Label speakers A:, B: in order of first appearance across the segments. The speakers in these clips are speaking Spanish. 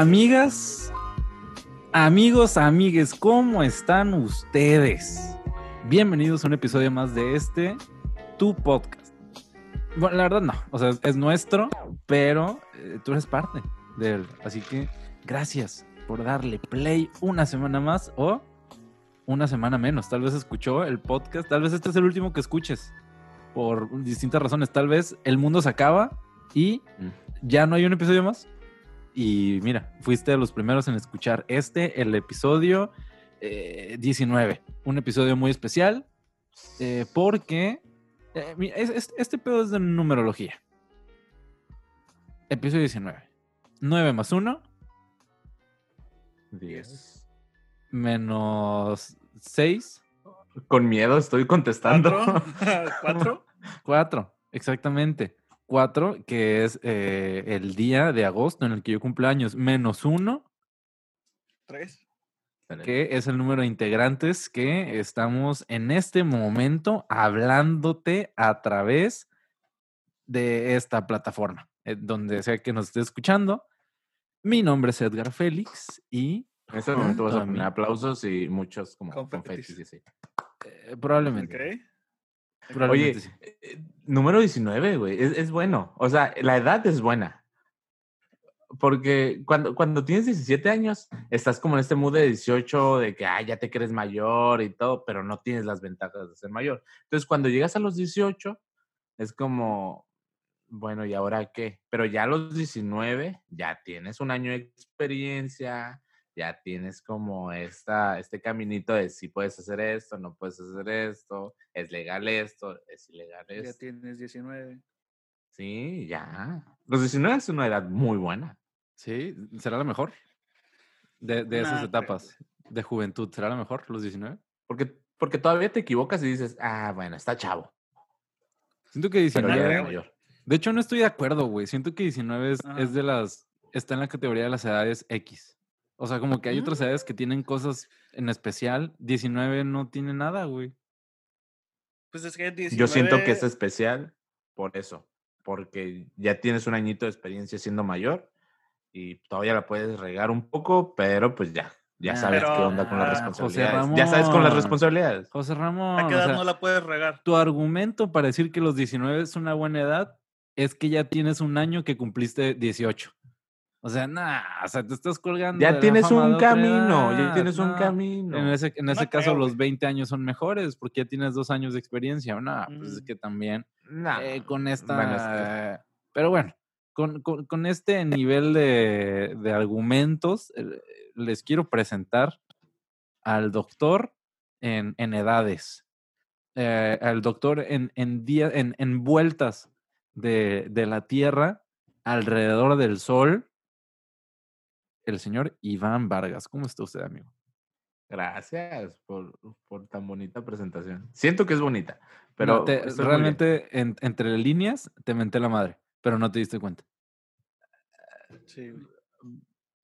A: Amigas, amigos, amigues, ¿cómo están ustedes? Bienvenidos a un episodio más de este, tu podcast. Bueno, la verdad no, o sea, es nuestro, pero eh, tú eres parte de él. Así que gracias por darle play una semana más o una semana menos. Tal vez escuchó el podcast, tal vez este es el último que escuches por distintas razones. Tal vez el mundo se acaba y ya no hay un episodio más. Y mira, fuiste de los primeros en escuchar este, el episodio 19. Eh, un episodio muy especial eh, porque eh, este pedo es de numerología. Episodio 19. 9 más 1.
B: 10.
A: Menos 6.
B: Con miedo estoy contestando.
A: 4. 4, exactamente. 4, que es eh, el día de agosto en el que yo cumplo años, menos 1.
C: 3.
A: Que es el número de integrantes que estamos en este momento hablándote a través de esta plataforma, eh, donde sea que nos esté escuchando. Mi nombre es Edgar Félix y...
B: En este momento vas a poner aplausos y muchos como confetis. Sí.
A: Eh, probablemente.
C: Okay.
B: Oye, eh, número 19, güey, es, bueno. O sea, la edad es buena. Porque cuando, cuando tienes 17 años, estás como en este mood de 18, de que ya te crees mayor y todo, pero no tienes las ventajas de ser mayor. Entonces, cuando llegas a los 18, es como, bueno, ¿y ahora qué? Pero ya a los 19, ya tienes un año de experiencia, ya tienes como esta, este caminito de si puedes hacer esto, no puedes hacer esto, es legal esto, es ilegal esto.
C: Ya tienes 19.
B: Sí, ya. Los 19 es una edad muy buena.
A: Sí, será la mejor de, de esas etapas de juventud. ¿Será la mejor los 19?
B: Porque, porque todavía te equivocas y dices, ah, bueno, está chavo.
A: Siento que 19 De hecho, no estoy de acuerdo, güey. Siento que 19 es, es de las. Está en la categoría de las edades X. O sea, como que hay otras edades que tienen cosas en especial. 19 no tiene nada, güey.
C: Pues es que 19...
B: Yo siento que es especial por eso. Porque ya tienes un añito de experiencia siendo mayor y todavía la puedes regar un poco, pero pues ya. Ya sabes qué onda con las
A: Ah,
B: responsabilidades.
A: Ramón.
B: ya sabes con las responsabilidades.
A: José Ramón.
C: ¿A qué
A: o
C: edad
A: sea,
C: no la puedes regar?
A: Tu argumento para decir que los 19 es una buena edad es que ya tienes un año que cumpliste 18. O sea, nah, o sea, te estás colgando. de
B: Ya
A: la
B: tienes un camino, ya tienes un
A: no.
B: camino.
A: En ese, en ese
C: No
A: caso,
C: creo,
A: los
C: güey.
A: 20 años son mejores porque ya tienes dos años de experiencia. No, pues es
C: Mm.
A: que también
B: Nah,
A: eh, con esta.
B: bueno, es que-
A: Pero bueno, con, con- con este nivel de, de argumentos, eh, les quiero presentar al doctor en, en edades, eh, al doctor en, en, día- en, en vueltas de, de la Tierra alrededor del Sol, el señor Iván Vargas. ¿Cómo está usted, amigo?
B: Gracias por, por tan bonita presentación. Siento que es bonita,
A: No,
B: pero
A: te- realmente en- entre líneas te menté la madre, pero no te diste cuenta.
C: Sí, güey.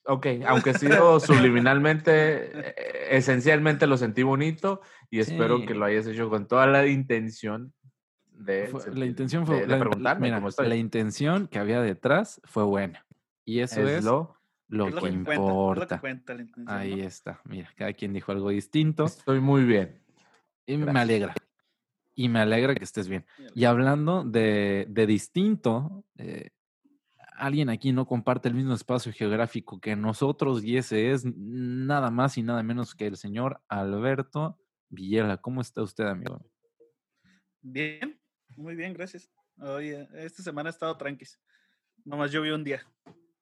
B: Ok, aunque ha sido subliminalmente, eh, esencialmente lo sentí bonito y espero que lo hayas hecho con toda la intención de,
A: Fue- la intención fue
B: de, de
A: la,
B: preguntarme
A: mira,
B: cómo estoy.
A: la intención que había detrás fue buena. Y eso es,
B: es lo,
A: lo
C: Es
A: que
C: cuenta, es lo
A: importa.
C: que cuenta la intención,
A: Ahí
C: ¿no?
A: está. Mira, cada quien dijo algo distinto.
B: estoy muy bien.
A: Y me alegra. Y me alegra que estés bien. Y hablando de, de distinto, eh, alguien aquí no comparte el mismo espacio geográfico que nosotros y ese es nada más y nada menos que el señor Alberto Villela. ¿Cómo está usted, amigo?
C: Bien, muy bien, gracias. Oye, esta semana ha estado tranquis. Nomás llovió un día.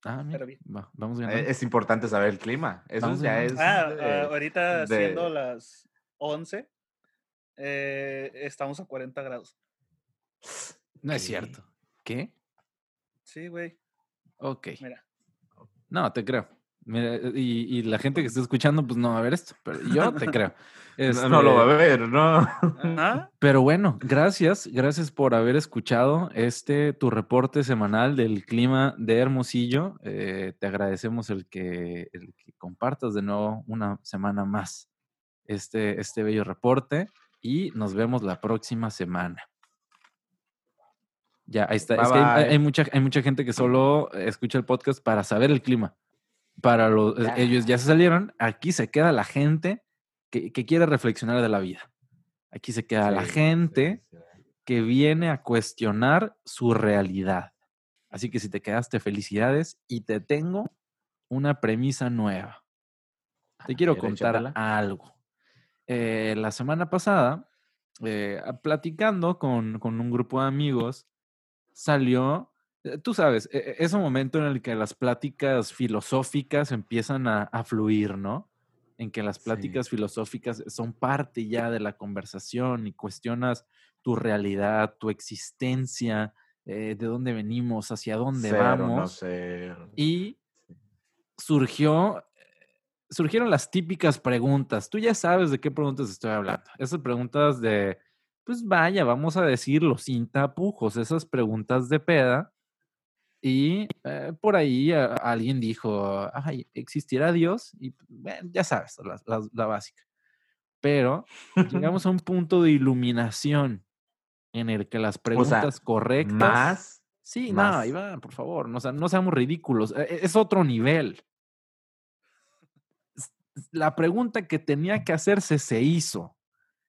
A: Ah, mira,
C: Pero bien.
A: va, vamos
B: Eh,
A: ganando.
B: Es importante saber el clima. Eso
A: Vamos
B: ya es.
C: Ah,
B: de-
C: ah, ahorita
B: de-
C: siendo las 11, eh, estamos a 40 grados.
A: no es
B: ¿qué?
A: cierto. ¿Qué?
C: Sí, güey.
A: Ok.
C: Mira.
A: No, te creo. Mira, y, y la gente que está escuchando, pues no va a ver esto, pero yo te creo.
B: No, no lo va a
A: Este,
B: ver, ¿no?
A: Pero bueno, gracias, gracias por haber escuchado este tu reporte semanal del clima de Hermosillo. Eh, te agradecemos el que, el que compartas de nuevo una semana más este, este bello reporte y nos vemos la próxima semana. Ya, ahí está.
B: Bye,
A: es que hay, hay-
B: bye.
A: hay mucha, hay mucha gente que solo escucha el podcast para saber el clima. Para los, eh, ellos ya se salieron, aquí se queda la gente que, quiere reflexionar de la vida. Aquí se queda la gente que viene a cuestionar su realidad. Así que si te quedaste, felicidades y te tengo una premisa nueva. Te quiero contar algo. Eh, la semana pasada, eh, platicando con, con, un grupo de amigos, salió, tú sabes, e, e, es un momento en el que las pláticas filosóficas empiezan a, fluir, ¿no? En que las pláticas filosóficas son parte ya de la conversación y cuestionas tu realidad, tu existencia, de dónde venimos, hacia dónde vamos. Y surgió surgieron las típicas preguntas. Tú ya sabes de qué preguntas estoy hablando. Esas preguntas de, pues vaya, vamos a decirlo sin tapujos, esas preguntas de peda. Y eh, por ahí alguien dijo, ay, ¿existirá Dios? Y ya sabes, la, básica. Pero llegamos a un punto de iluminación en el que las preguntas correctas...
B: Más.
A: Sí, no, Iván, por favor, no, no seamos ridículos. E, e, es otro nivel la pregunta que tenía que hacerse se hizo.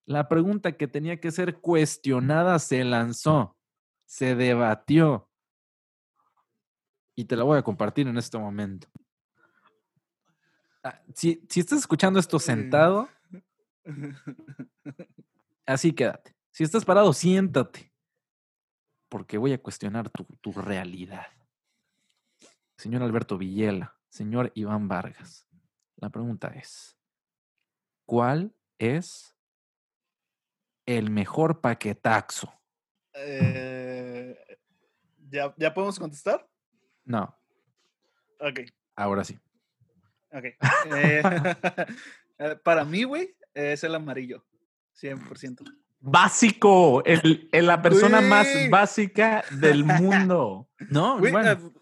A: La pregunta que tenía que ser cuestionada se lanzó, se debatió. Y te la voy a compartir en este momento. Ah, si, estás escuchando esto sentado, así quédate. Si estás parado, siéntate. Porque voy a cuestionar tu, tu realidad. Señor Alberto Villela, señor Iván Vargas. La pregunta es, ¿cuál es el mejor paquetaxo?
C: Eh, ¿ya, ¿Ya podemos contestar?
A: No.
C: Ok.
A: Ahora sí.
C: Ok. Eh, eh, para mí, güey, es el amarillo. 100%.
B: Básico. El, la persona más básica del mundo.
A: No, bueno.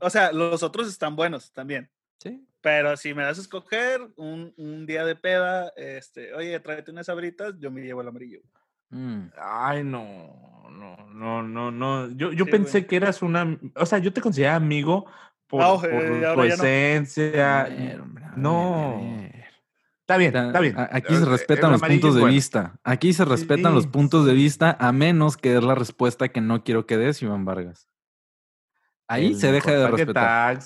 C: o sea, los otros están buenos también.
A: Sí.
C: Pero si me das a escoger un, un, día de peda, este, oye, tráete unas abritas, yo me llevo el amarillo.
B: Mm. Ay, no, no, no, no, no. Yo, yo pensé que eras una, o sea, yo te consideraba amigo por, ah, tu esencia. no. Está bien, está bien.
A: Aquí se respetan los puntos de vista. Aquí se respetan los puntos de vista, a menos que es la respuesta que no quiero que des, Iván Vargas. Ahí se deja de respetar.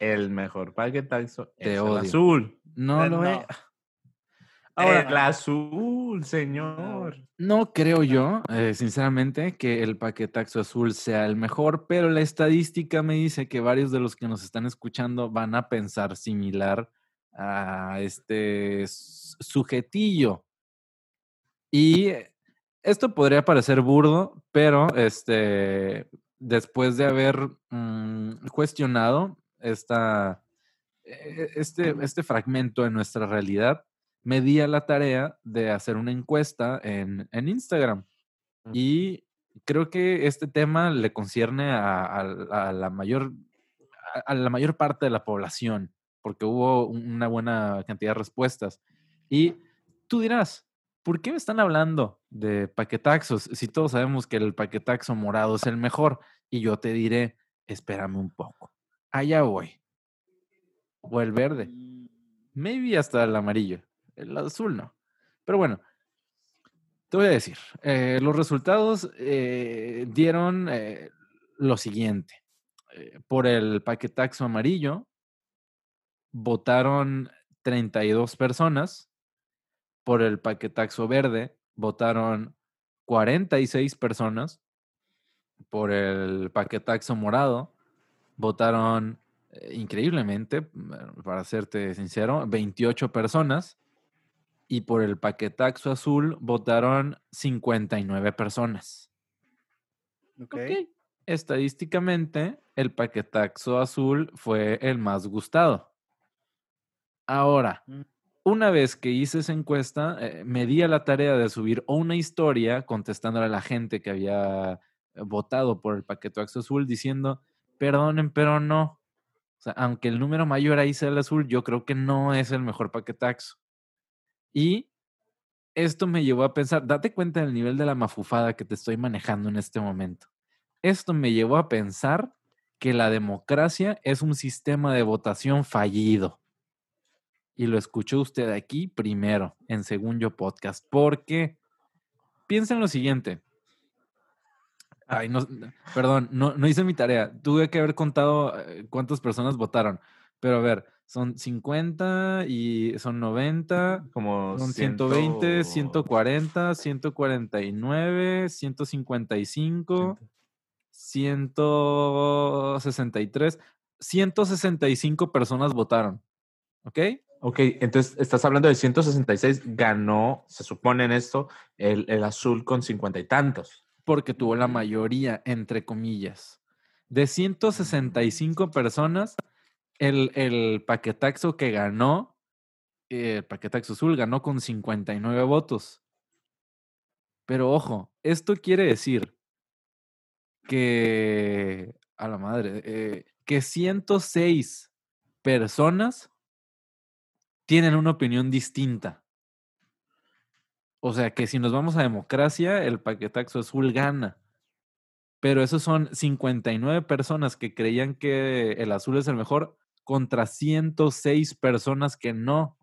B: El mejor paquetaxo es el azul.
A: No lo es.
B: Ahora, el azul, señor.
A: No creo yo, eh, sinceramente, que el paquetaxo azul sea el mejor, pero la estadística me dice que varios de los que nos están escuchando van a pensar similar a este sujetillo. Y esto podría parecer burdo, pero este, después de haber mm, cuestionado, esta, e-, este, este fragmento en nuestra realidad, me di a la tarea de hacer una encuesta en, en Instagram. Y creo que este tema le concierne a, la mayor, a, la mayor parte de la población, porque hubo una buena cantidad de respuestas. Y tú dirás, ¿por qué me están hablando de paquetaxos si todos sabemos que el paquetaxo morado es el mejor? Y yo te diré, espérame un poco allá voy. O el verde. Mm. Maybe hasta el amarillo. El azul no. Pero bueno, te voy a decir. Eh, los resultados eh, dieron eh, lo siguiente. por el paquetaxo amarillo, votaron 32 personas. Por el paquetaxo verde, votaron 46 personas. Por el paquetaxo morado, votaron increíblemente, para serte sincero, 28 personas y por el paquetaxo azul votaron 59 personas.
C: Ok.
A: Estadísticamente, el paquetaxo azul fue el más gustado. Ahora, mm. una vez que hice esa encuesta, eh, me di a la tarea de subir una historia contestándole a la gente que había votado por el paquetaxo azul diciendo, perdonen, pero no. O sea, aunque el número mayor ahí sea el azul, yo creo que no es el mejor paquetaxo. Y esto me llevó a pensar, date cuenta del nivel de la mafufada que te estoy manejando en este momento. Esto me llevó a pensar que la democracia es un sistema de votación fallido. Y lo escuchó usted aquí primero, en Según Yo Podcast. Porque piensa en lo siguiente. Ay, no, perdón, no, hice mi tarea. Tuve que haber contado eh, cuántas personas votaron. Pero a ver, son 50 y son 90,
B: Como
A: son 120, 140, 149, 155, 163. 165 personas votaron. ¿Ok?
B: Ok, entonces estás hablando de 166, ganó, se supone en esto, el, el azul con cincuenta y tantos.
A: Porque tuvo la mayoría, entre comillas. De 165 personas, el, el paquetaxo que ganó, eh, el paquetaxo azul ganó con 59 votos. Pero ojo, esto quiere decir que, a la madre, eh, que 106 personas tienen una opinión distinta. O sea que si nos vamos a democracia, el paquetaxo azul gana. Pero esos son 59 personas que creían que el azul es el mejor contra 106 personas que no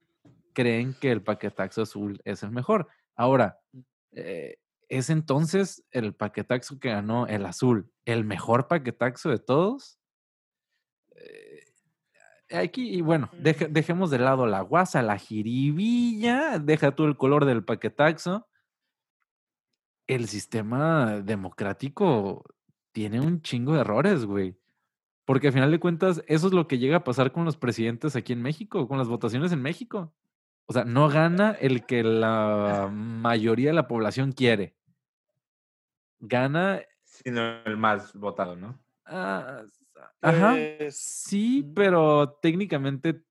A: creen que el paquetaxo azul es el mejor. Ahora, eh, ¿es entonces el paquetaxo que ganó el azul el mejor paquetaxo de todos? Eh, aquí, y bueno, deje- dejemos de lado la guasa, la jiribilla, deja tú el color del paquetaxo. El sistema democrático tiene un chingo de errores, güey. Porque al final de cuentas, eso es lo que llega a pasar con los presidentes aquí en México, con las votaciones en México. O sea, no gana el que la mayoría de la población quiere. Gana.
B: Sino el más votado, ¿no?
A: ah, ajá. Sí, pero técnicamente,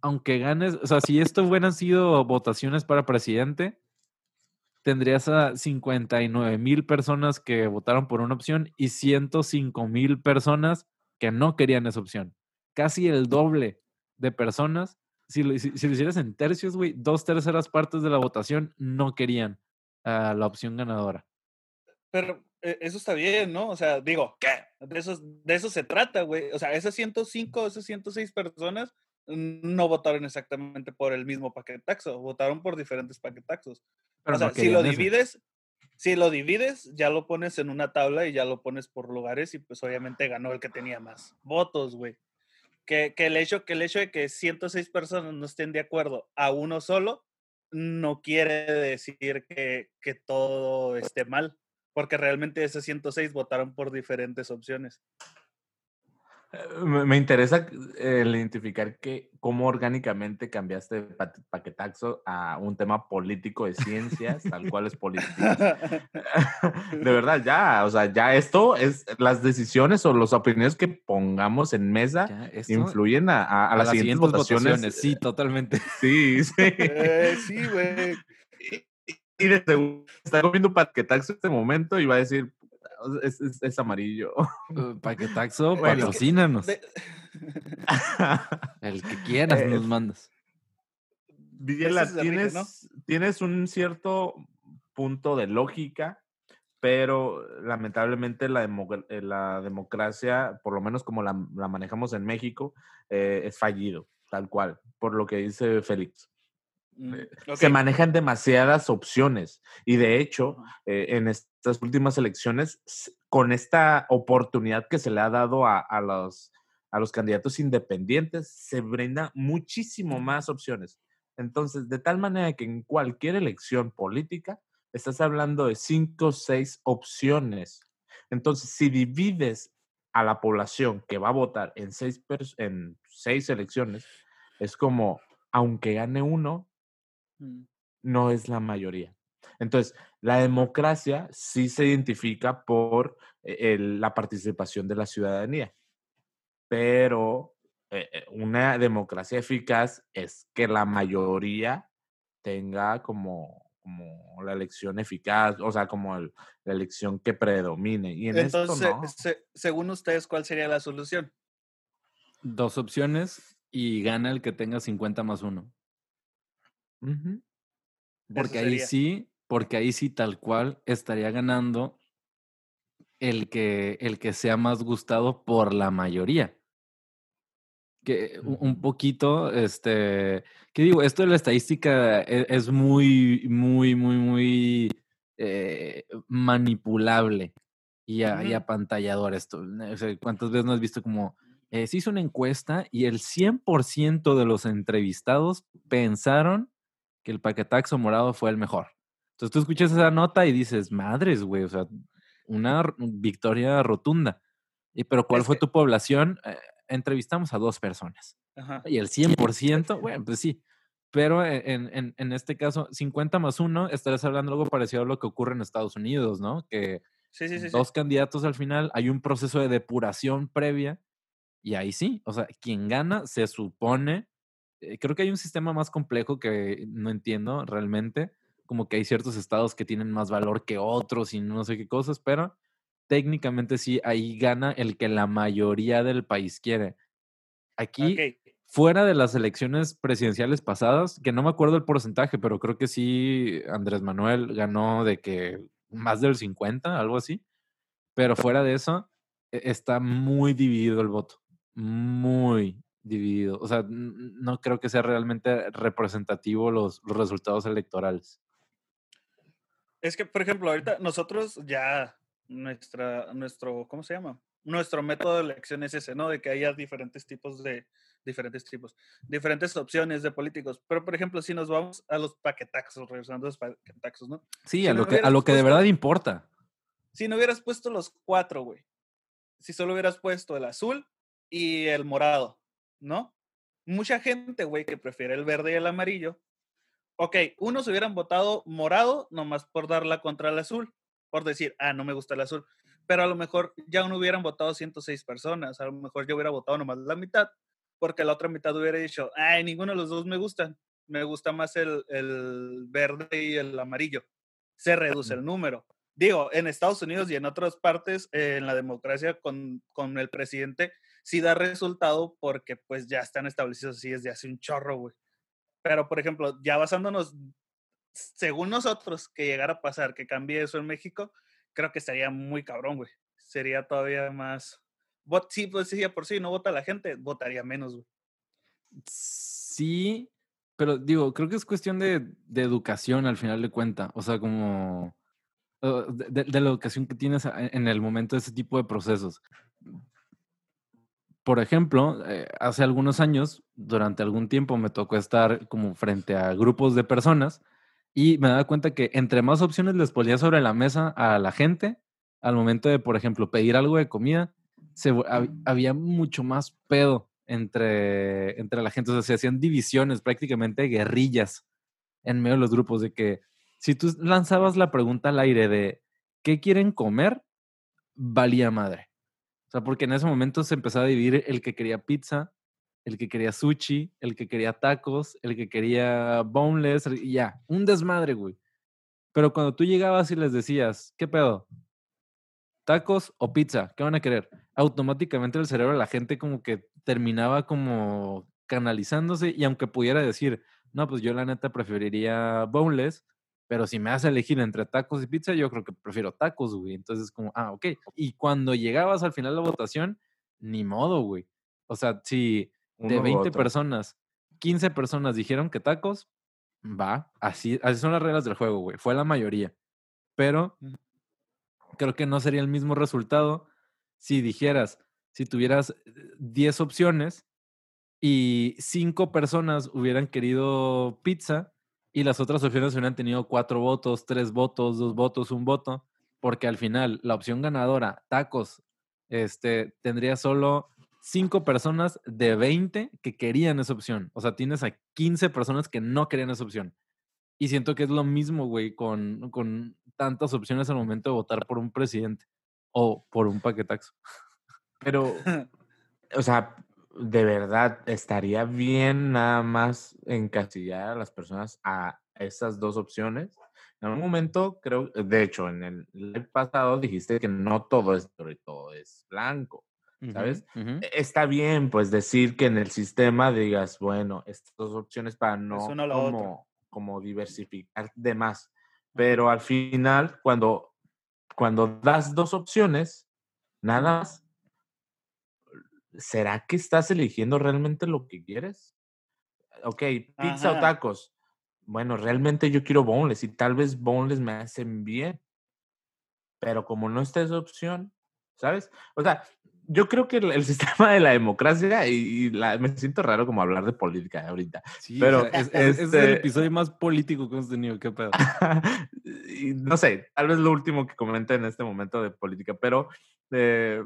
A: aunque ganes, o sea, si esto hubieran sido votaciones para presidente, tendrías a 59 mil personas que votaron por una opción y 105 mil personas que no querían esa opción. Casi el doble de personas. Si lo, si- si lo hicieras en tercios, güey, dos terceras partes de la votación no querían a la opción ganadora.
C: Pero eh, eso está bien, ¿no? O sea, digo, ¿qué? De eso, de eso se trata, güey. O sea, esas 105, esas 106 personas no votaron exactamente por el mismo paquetaxo, votaron por diferentes paquetaxos.
A: Pero
C: o sea,
A: no
C: si lo divides, si lo divides, ya lo pones en una tabla y ya lo pones por lugares y pues obviamente ganó el que tenía más votos, güey. Que, que, el hecho, que el hecho de que 106 personas no estén de acuerdo a uno solo no quiere decir que, que todo esté mal, porque realmente esos 106 votaron por diferentes opciones.
B: Eh, Me, interesa eh, el identificar que cómo orgánicamente cambiaste de pa- paquetaxo a un tema político de ciencias, tal cual es política. De verdad, ya, o sea, ya esto es las decisiones o las opiniones que pongamos en mesa
A: esto-
B: influyen a, a- a
A: a
B: las, siguientes, votaciones.
A: Sí, totalmente.
B: Sí, sí.
C: Eh, sí, güey.
B: Y de seguro está comiendo paquetaxo en este momento y va a decir, "Puta, es, es- es amarillo.
A: Uh, Paquetaxo,
B: Bueno.
A: patrocínanos. El que quieras
B: Eh,
A: nos mandas.
C: Enrique,
B: tienes,
C: ¿no?
B: tienes un cierto punto de lógica, pero lamentablemente la, demo- eh, la democracia, por lo menos como la, la manejamos en México, eh, es fallido, tal cual, por lo que dice Félix.
C: Mm,
B: Se manejan demasiadas opciones y de hecho, eh, en estas últimas elecciones, con esta oportunidad que se le ha dado a, a los, a los candidatos independientes, se brinda muchísimo más opciones. Entonces, de tal manera que en cualquier elección política, estás hablando de cinco o seis opciones. Entonces, si divides a la población que va a votar en seis, en seis elecciones, es como, aunque gane uno,
C: Mm.
B: no es la mayoría. Entonces, la democracia sí se identifica por eh, el- la participación de la ciudadanía, pero eh, eh, una democracia eficaz es que la mayoría tenga como, como la elección eficaz, o sea, como el- la elección que predomine. Y en
C: Entonces,
B: esto no.
C: se- según ustedes, ¿cuál sería la solución?
A: Dos opciones y gana el que tenga 50 más uno.
B: Ujú.
A: Porque ahí sí, porque ahí sí tal cual estaría ganando el que, el que sea más gustado por la mayoría. Que un poquito, este, ¿qué digo? Esto de la estadística e, es, muy, muy, muy, muy eh, manipulable y, apantallador esto. ¿Cuántas veces no has visto como eh, se hizo una encuesta y el 100% de los entrevistados pensaron que el paquetaxo morado fue el mejor? Entonces tú escuchas esa nota y dices, madres, güey, o sea, una victoria rotunda. Y, pero ¿cuál fue tu población? Eh, entrevistamos a dos personas. Y el 100%, bueno, pues sí. Pero e, en, en, este caso, 50 más 1, estarás hablando algo parecido a lo que ocurre en Estados Unidos, ¿no? Que dos candidatos al final, hay un proceso de depuración previa y ahí sí, o sea, quien gana se supone, eh, creo que hay un sistema más complejo que no entiendo realmente, como que hay ciertos estados que tienen más valor que otros y no sé qué cosas, pero técnicamente sí, ahí gana el que la mayoría del país quiere. Aquí, fuera de las elecciones presidenciales pasadas, que no me acuerdo el porcentaje, pero creo que sí, Andrés Manuel ganó de que más del 50, algo así. Pero fuera de eso, e, está muy dividido el voto. Muy dividido. O sea, no creo que sea realmente representativo los resultados electorales.
C: Es que, por ejemplo, ahorita nosotros ya, nuestra, nuestro, ¿cómo se llama? Nuestro método de elección es ese, ¿no? De que haya diferentes tipos de, diferentes tipos, diferentes opciones de políticos. Pero, por ejemplo, si nos vamos a los paquetaxos, regresando a los paquetaxos, ¿no?
A: Sí, a, lo que, a lo que de verdad importa.
C: Si no hubieras puesto los cuatro, güey. Si solo hubieras puesto el azul y el morado, ¿no? Mucha gente, güey, que prefiere el verde y el amarillo, ok, unos hubieran votado morado nomás por darla contra el azul, por decir, ah, no me gusta el azul, pero a lo mejor ya no hubieran votado 106 personas, a lo mejor yo hubiera votado nomás la mitad, porque la otra mitad hubiera dicho, ay, ninguno de los dos me gustan, me gusta más el, el verde y el amarillo. Se reduce el número. Digo, en Estados Unidos y en otras partes, eh, en la democracia con, con el presidente, sí da resultado porque pues ya están establecidos así desde hace un chorro, güey. Pero, por ejemplo, ya basándonos, según nosotros, que llegara a pasar, que cambie eso en México, creo que sería muy cabrón, güey. Sería todavía más... sí, pues sí, por sí, no vota la gente, votaría menos, güey.
A: Sí, pero digo, creo que es cuestión de, educación al final de cuenta. O sea, como... De, de, la educación que tienes en el momento de ese tipo de procesos por ejemplo, eh, hace algunos años, durante algún tiempo, me tocó estar como frente a grupos de personas y me daba cuenta que entre más opciones les ponía sobre la mesa a la gente, al momento de, por ejemplo, pedir algo de comida, se, había mucho más pedo entre, entre la gente. O sea, se hacían divisiones, prácticamente guerrillas en medio de los grupos, de que si tú lanzabas la pregunta al aire de ¿qué quieren comer? valía madre. O sea, porque en ese momento se empezó a dividir el que quería pizza, el que quería sushi, el que quería tacos, el que quería boneless, y ya, un desmadre, güey. Pero cuando tú llegabas y les decías, ¿qué pedo? ¿Tacos o pizza? ¿Qué van a querer? Automáticamente el cerebro de la gente como que terminaba como canalizándose y aunque pudiera decir, no, pues yo la neta preferiría boneless, pero si me hace elegir entre tacos y pizza, yo creo que prefiero tacos, güey. Entonces, como, ah, ok. Y cuando llegabas al final de la votación, ni modo, güey. O sea, si de 20 personas, 15 personas dijeron que tacos, va. Así, así son las reglas del juego, güey. Fue la mayoría. Pero creo que no sería el mismo resultado si dijeras, si tuvieras 10 opciones y 5 personas hubieran querido pizza y las otras opciones hubieran tenido cuatro votos, tres votos, dos votos, un voto, porque al final la opción ganadora, tacos, este, tendría solo cinco personas de 20 que querían esa opción. O sea, tienes a 15 personas que no querían esa opción. Y siento que es lo mismo, güey, con, con tantas opciones al momento de votar por un presidente o por un paquetaxo.
B: Pero, o sea, de verdad estaría bien nada más encasillar a las personas a esas dos opciones. En un momento, creo, de hecho, en el live pasado dijiste que no todo es todo es blanco, ¿sabes? E, está bien, pues, decir que en el sistema digas, bueno, estas dos opciones para no como, como diversificar de más. Pero al final, cuando cuando das dos opciones, nada más, ¿será que estás eligiendo realmente lo que quieres? Ok, pizza o tacos. Bueno, realmente yo quiero boneless y tal vez boneless me hacen bien. Pero como no está esa opción, ¿sabes? O sea, yo creo que el, sistema de la democracia, y, me siento raro como hablar de política ahorita. Sí, pero
A: es, es, el este episodio más político que hemos tenido, qué pedo.
B: no sé, tal vez lo último que comenté en este momento de política, pero eh,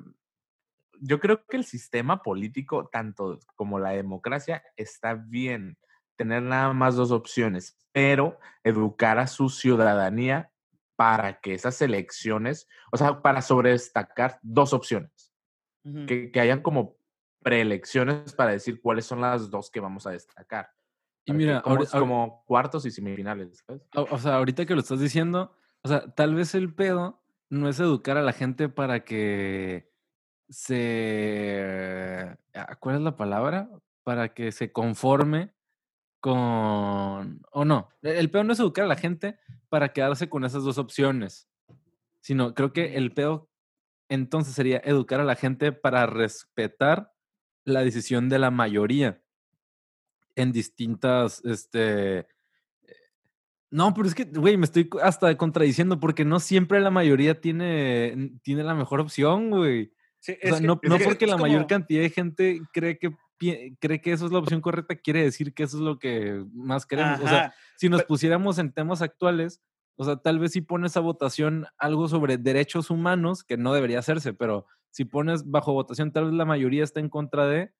B: yo creo que el sistema político, tanto como la democracia, está bien tener nada más dos opciones, pero educar a su ciudadanía para que esas elecciones, o sea, para sobredestacar dos opciones, que, hayan como preelecciones para decir cuáles son las dos que vamos a destacar. Y mira, como, como cuartos y semifinales.
A: O, sea, ahorita que lo estás diciendo, o sea, tal vez el pedo no es educar a la gente para que se... Ah, ¿Cuál es la palabra? Para que se conforme con... O no, el pedo no es educar a la gente para quedarse con esas dos opciones, sino creo que el pedo entonces sería educar a la gente para respetar la decisión de la mayoría en distintas, este... Eh, no, pero es que, güey, me estoy hasta contradiciendo porque no siempre la mayoría tiene, tiene la mejor opción, güey. No, porque la mayor cantidad de gente cree que cree que eso es la opción correcta, quiere decir que eso es lo que más queremos. O sea, si nos pusiéramos en temas actuales, o sea, tal vez si pones a votación algo sobre derechos humanos, que no debería hacerse, pero si pones bajo votación, tal vez la mayoría está en contra de,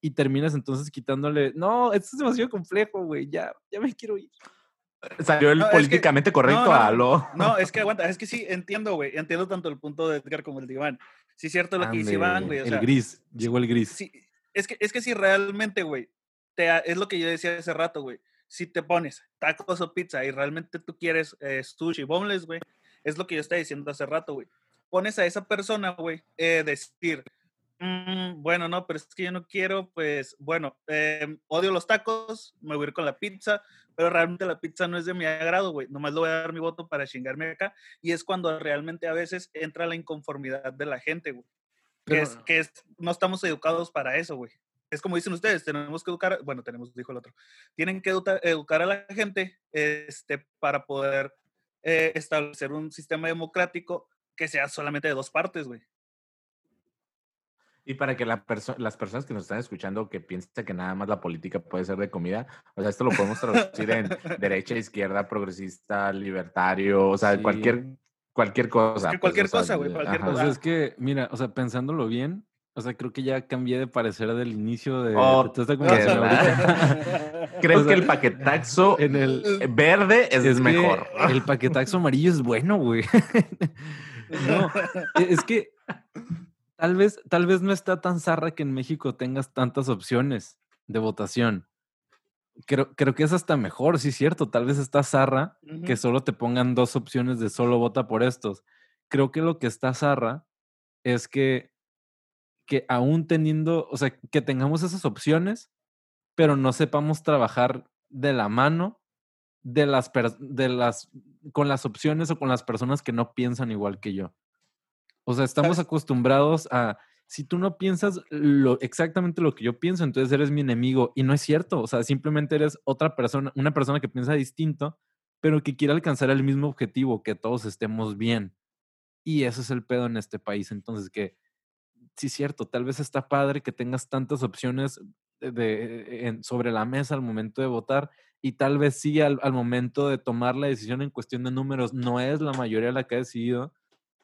A: y terminas entonces quitándole, no, esto es demasiado complejo, güey, ya, ya me quiero ir.
B: Salió el políticamente correcto a lo.
C: No, es que aguanta, es que sí, entiendo, güey. Entiendo tanto el punto de Edgar como el de Iván. Sí, es cierto lo que dice Iván, güey.
A: el gris, llegó el gris.
C: Sí, es que, es que si realmente, güey, es lo que yo decía hace rato, güey. Si te pones tacos o pizza y realmente tú quieres eh, sushi, boneless, güey, es lo que yo estaba diciendo hace rato, güey. Pones a esa persona, güey, eh, decir, mm, bueno, no, pero es que yo no quiero, pues, bueno, em, odio los tacos, me voy a ir con la pizza, pero realmente la pizza no es de mi agrado, güey. Nomás le voy a dar mi voto para chingarme acá. Y es cuando realmente a veces entra la inconformidad de la gente, güey que, es, que es, no estamos educados para eso, güey. Es como dicen ustedes, tenemos que educar, bueno, tenemos, dijo el otro, tienen que educar, a la gente este, para poder eh, establecer un sistema democrático que sea solamente de dos partes, güey.
B: Y para que la las personas que nos están escuchando que piensen que nada más la política puede ser de comida, o sea, esto lo podemos traducir en derecha, izquierda, progresista, libertario, o sea, cualquier Cualquier cosa.
C: Pues, cualquier cosa, güey, cualquier cosa.
A: es que, mira, o sea, pensándolo bien, o sea, creo que ya cambié de parecer del inicio de, oh, esta
B: Creo que el paquetaxo en el verde es, mejor.
A: El paquetaxo amarillo es bueno, güey. no, e, es que tal vez, tal vez no está tan zarra que en México tengas tantas opciones de votación creo, creo que es hasta mejor, sí es cierto. Tal vez está zarra que solo te pongan dos opciones de solo vota por estos. Creo que lo que está zarra es que, que aún teniendo, o sea, que tengamos esas opciones, pero no sepamos trabajar de la mano de las, de las, con las opciones o con las personas que no piensan igual que yo. O sea, estamos acostumbrados a si tú no piensas lo, exactamente lo que yo pienso, entonces eres mi enemigo. Y no es cierto. O sea, simplemente eres otra persona, una persona que piensa distinto, pero que quiere alcanzar el mismo objetivo, que todos estemos bien. Y ese es el pedo en este país. Entonces, que sí es cierto, tal vez está padre que tengas tantas opciones de, sobre la mesa al momento de votar y tal vez sí al, al momento de tomar la decisión en cuestión de números no es la mayoría la que ha decidido,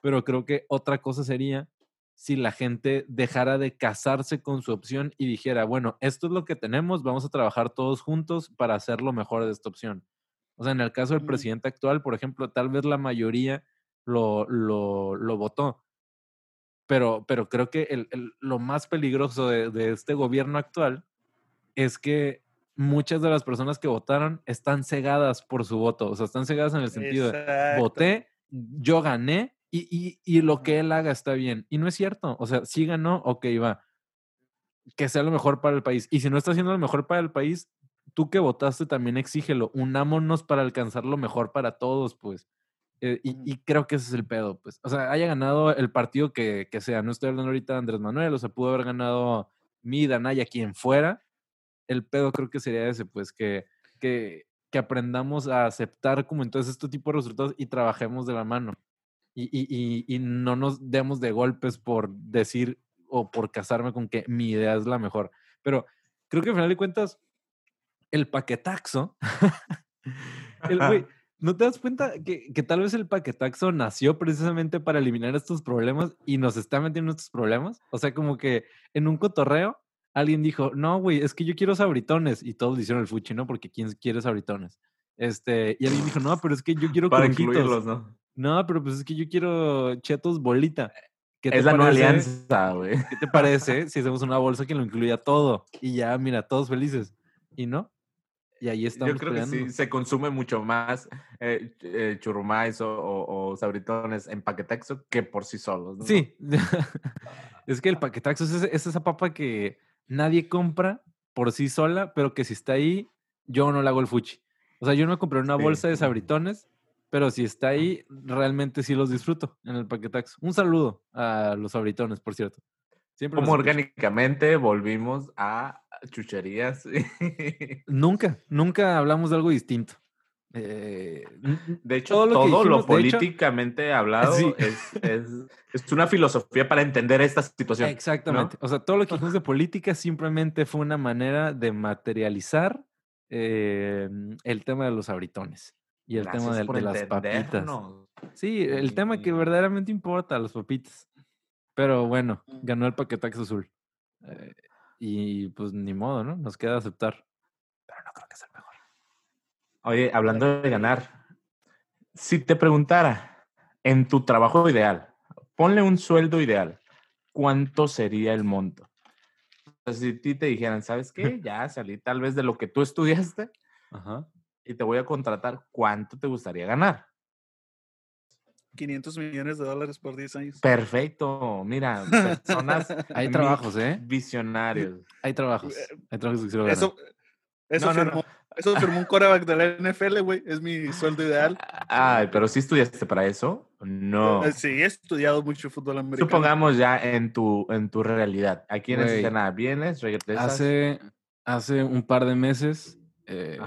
A: pero creo que otra cosa sería si la gente dejara de casarse con su opción y dijera, bueno, esto es lo que tenemos, vamos a trabajar todos juntos para hacer lo mejor de esta opción. O sea, en el caso del presidente actual, por ejemplo, tal vez la mayoría lo, lo, lo votó, pero, pero creo que el, lo más peligroso de, este gobierno actual es que muchas de las personas que votaron están cegadas por su voto, o sea, están cegadas en el sentido de voté, yo gané y, y, lo que él haga está bien. Y no es cierto. O sea, si ganó, ok, va. Que sea lo mejor para el país. Y si no está haciendo lo mejor para el país, tú que votaste también exígelo. Unámonos para alcanzar lo mejor para todos, pues. Eh, y, creo que ese es el pedo, pues. O sea, haya ganado el partido que, que, sea. No estoy hablando ahorita de Andrés Manuel, o sea, pudo haber ganado mi, Danaya, quien fuera. El pedo creo que sería ese, pues, que, que, que aprendamos a aceptar como entonces este tipo de resultados y trabajemos de la mano. Y, y, y, no nos demos de golpes por decir o por casarme con que mi idea es la mejor. Pero creo que al final de cuentas, el paquetaxo, el ¿no te das cuenta que, que, tal vez el paquetaxo nació precisamente para eliminar estos problemas y nos está metiendo estos problemas? O sea, como que en un cotorreo alguien dijo, no, güey, es que yo quiero sabritones. Y todos hicieron el fuchi, ¿no? Porque ¿quién quiere sabritones? Este, y alguien dijo, no, pero es que yo quiero
B: Para incluirlos, ¿no?
A: No, pero pues es que yo quiero chetos bolita.
B: ¿Qué es la nueva alianza, güey.
A: ¿Qué te parece si hacemos una bolsa que lo incluya todo? Y ya, mira, todos felices. ¿Y no? Y ahí estamos
B: Yo creo que sí, se consume mucho más eh, eh churrumais o, sabritones en paquetaxo que por sí solos. ¿no?
A: Sí. es que el paquetaxo es, es esa papa que nadie compra por sí sola, pero que si está ahí, yo no le hago el fuchi. O sea, yo no compré una bolsa de sabritones pero si está ahí, realmente sí los disfruto en el paquetaxo. Un saludo a los abritones, por cierto.
B: Siempre Como orgánicamente volvimos a chucherías.
A: nunca, nunca hablamos de algo distinto. Eh,
B: de hecho, todo lo, políticamente hablado es, es, una filosofía para entender esta situación.
A: Exactamente. O sea, todo lo que dijimos de política simplemente fue una manera de materializar eh, el tema de los abritones. Y el tema de, las papitas. Sí, el tema que verdaderamente importa, las papitas. Pero bueno, ganó el paquetaxo azul. Eh, y pues ni modo, ¿no? Nos queda aceptar. Pero no creo que sea el mejor.
B: Oye, hablando de ganar, si te preguntara en tu trabajo ideal, ponle un sueldo ideal, ¿cuánto sería el monto? si ti te dijeran, ¿sabes qué? Ya salí tal vez de lo que tú estudiaste. Ajá y te voy a contratar, ¿cuánto te gustaría ganar?
C: 500 millones de dólares por 10 años.
B: Perfecto. Mira, personas.
A: hay trabajos, ¿eh?
B: Visionarios.
A: Hay trabajos. Eh, hay trabajos que
C: quiero ganar. Eso, eso, firmó, eso firmó un coreback de la NFL, güey. Es mi sueldo ideal.
B: Ay, pero si estudiaste para eso. No.
C: Eh, sí, he estudiado mucho fútbol americano.
B: Supongamos ya en tu, en tu realidad. Aquí en escena vienes, regresas.
A: Hace, hace un par de meses eh,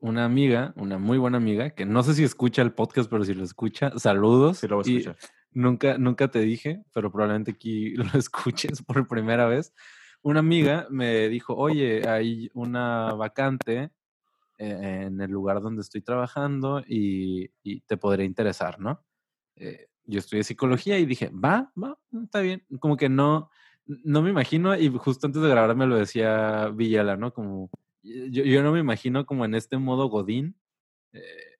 A: una amiga, una muy buena amiga, que no sé si escucha el podcast, pero si lo escucha, saludos.
B: lo y
A: nunca, nunca te dije, pero probablemente aquí lo escuches por primera vez. Una amiga me dijo, oye, hay una vacante eh, en el lugar donde estoy trabajando y, te podría interesar, ¿no? Eh, yo estudié psicología y dije, va, va, está bien. Como que no, no me imagino, y justo antes de grabar me lo decía Villela, ¿no? Como yo, no me imagino como en este modo Godín. Eh,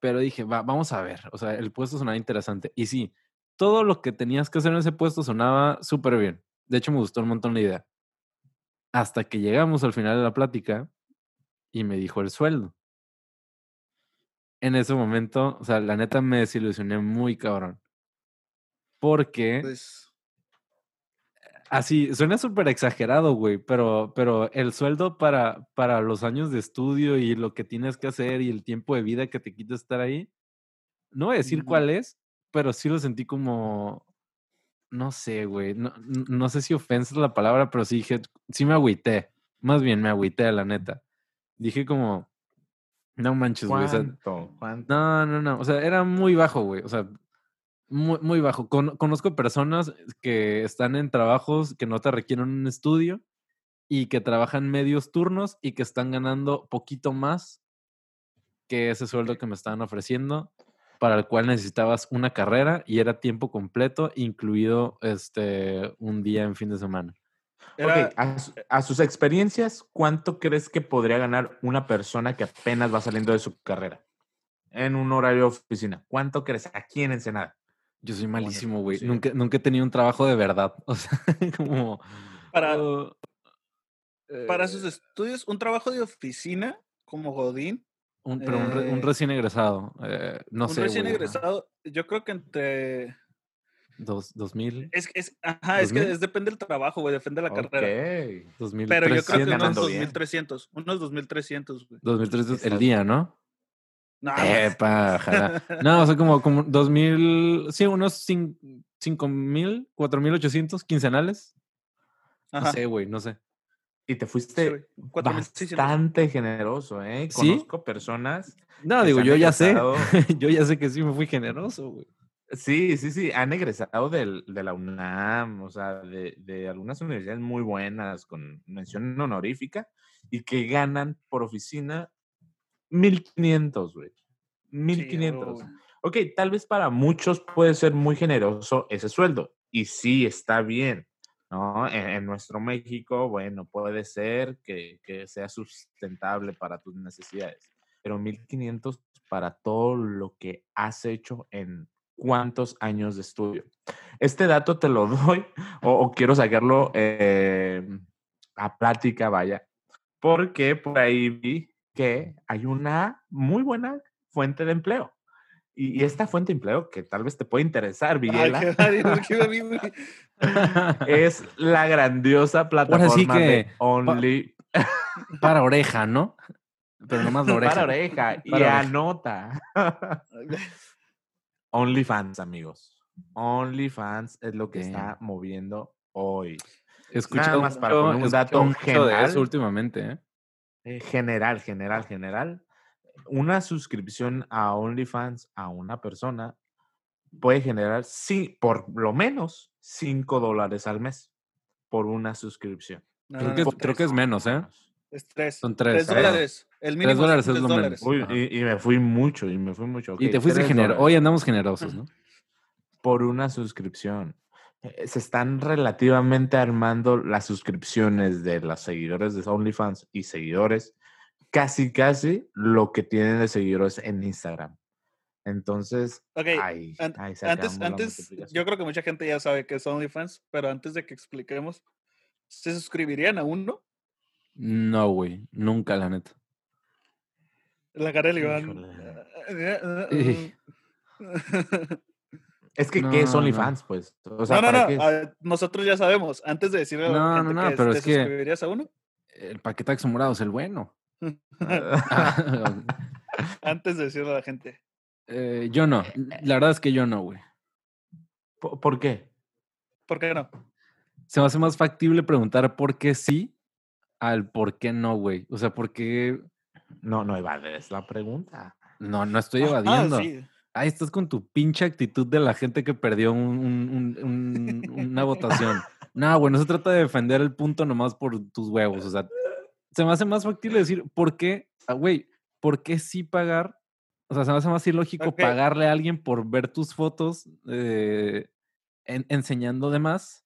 A: pero dije, va, vamos a ver. O sea, el puesto sonaba interesante. Y sí, todo lo que tenías que hacer en ese puesto sonaba súper bien. De hecho, me gustó un montón la idea. Hasta que llegamos al final de la plática y me dijo el sueldo. En ese momento, o sea, la neta me desilusioné muy cabrón. Porque pues Así, suena súper exagerado, güey, pero, pero el sueldo para, para los años de estudio y lo que tienes que hacer y el tiempo de vida que te quita estar ahí, no voy a decir cuál es, pero sí lo sentí como, no sé, güey, no, no sé si ofensa la palabra, pero sí dije, sí me agüité, más bien me agüité, la neta. Dije como, no manches, güey. no, no, no, o sea, era muy bajo, güey, o sea, muy, muy bajo. conozco personas que están en trabajos que no te requieren un estudio y que trabajan medios turnos y que están ganando poquito más que ese sueldo que me estaban ofreciendo, para el cual necesitabas una carrera y era tiempo completo, incluido este un día en fin de semana.
B: a, a, sus experiencias, ¿cuánto crees que podría ganar una persona que apenas va saliendo de su carrera en un horario de oficina? ¿Cuánto crees aquí en Ensenada?
A: Yo soy malísimo, güey. Nunca, nunca he tenido un trabajo de verdad. O sea, como.
C: Para, para sus eh estudios, un trabajo de oficina como Godín.
A: Un, pero un, un, eh recién egresado. Eh, no sé.
C: Un recién egresado, yo creo que entre.
A: Dos, dos mil.
C: Es, es, ajá, es que es, depende del trabajo, güey, depende de la carrera.
A: Okay.
C: Pero yo creo que unos 2300, unos 2300, güey.
A: 2300 el día, ¿no?
C: No,
A: Epa, ojalá. No, o sea, como, como dos mil, sí, unos cin- cinco mil, cuatro mil ochocientos quincenales. No sé, güey, no sé.
B: Y te fuiste
C: güey, 4,600.
B: bastante generoso, ¿eh?
A: ¿Sí?
B: Conozco personas.
A: No, digo, yo ya sé. yo ya sé que sí me fui generoso, güey.
B: Sí, sí, sí, han egresado del- de la UNAM, o sea, de, de algunas universidades muy buenas con mención honorífica y que ganan por oficina 1500, güey.
C: Sí,
B: 1500.
C: güey.
B: Ok, tal vez para muchos puede ser muy generoso ese sueldo y sí está bien, ¿no? En, en nuestro México, bueno, puede ser que, que sea sustentable para tus necesidades, pero 1500 para todo lo que has hecho en cuántos años de estudio. Este dato te lo doy o, o quiero sacarlo eh, a plática, vaya, porque por ahí vi que hay una muy buena fuente de empleo. Y, y esta fuente de empleo, que tal vez te puede interesar, Villela, es la grandiosa plataforma
A: que
B: de
A: pa-
B: Only
A: Para oreja, ¿no? Pero nomás la oreja.
B: para oreja y
A: Para
B: anota. OnlyFans, amigos. OnlyFans es lo que está moviendo hoy.
A: He escuchado
B: más para poner un dato
A: de
B: general.
A: eso últimamente, ¿eh?
B: Eh, general, general, general. Una suscripción a OnlyFans a una persona puede generar, sí, por lo menos 5 dólares al mes por una suscripción.
C: No,
A: Creo
C: no,
A: que
C: no,
A: es-
C: es
A: creo
C: tres.
A: que es menos, ¿eh?
C: Es tres.
A: Son tres,
C: Tres
B: ¿eh?
C: dólares. El mínimo
A: dólares es
C: tres
A: lo menos.
B: Uy, y, y me fui mucho, y me fui mucho.
A: y te fuiste
B: tres
A: generoso. Hoy andamos generosos, ¿no?
B: Por una suscripción. Eh, Se están relativamente armando las suscripciones de los seguidores de OnlyFans y seguidores, casi, casi lo que tienen de seguidores en Instagram. Entonces, ahí,
C: an-
B: ahí
C: Antes, antes, yo creo que mucha gente ya sabe que es OnlyFans, pero antes de que expliquemos, ¿se suscribirían a uno?
A: No, güey. Nunca, la neta.
C: La cara de Iván.
B: Es que,
A: No,
B: ¿qué es
A: no.
B: OnlyFans? Pues, o sea,
C: no, no,
B: ¿para
C: no. ah, Nosotros ya sabemos. Antes de decirle a la
A: No,
C: gente
A: no, no,
C: que
A: pero
C: te
A: es que-
C: suscribirías a uno,
A: El paquetaxo morado es el bueno.
C: antes de decirle a la gente.
A: Eh, yo no. La verdad es que yo no, güey.
B: ¿Por por qué?
C: ¿Por qué no?
A: Se me hace más factible preguntar por qué sí al por qué no, güey. O sea, por qué.
B: No, no evades la pregunta.
A: No, no estoy
C: Ah,
A: evadiendo.
C: sí.
A: Ahí estás con tu pinche actitud de la gente que perdió un- un- un- un- una votación. No, güey, no se trata de defender el punto nomás por tus huevos. O sea, se me hace más factible decir, ¿por qué? Ah, Güey, ¿por qué sí pagar? O sea, se me hace más ilógico
C: Ok.
A: pagarle a alguien por ver tus fotos eh, en- enseñando de más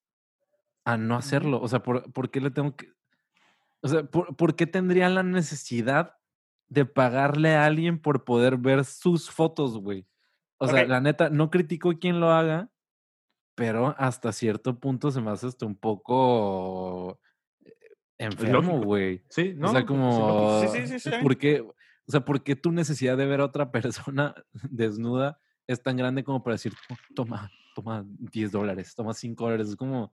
A: a no hacerlo. O sea, ¿por, por qué le tengo que...? O sea, ¿por, por qué tendría la necesidad de pagarle a alguien por poder ver sus fotos, güey? O sea,
C: Ok.
A: la neta, no critico quien lo haga, pero hasta cierto punto se me hace hasta un poco eh, enfermo, güey.
B: Sí, ¿no?
A: o sea,
B: Sí,
A: como,
C: Sí, sí, sí, sí.
A: ¿por qué? O sea, ¿por qué tu necesidad de ver a otra persona desnuda es tan grande como para decir, "Oh, toma, toma 10 dólares, toma 5 dólares? Es como,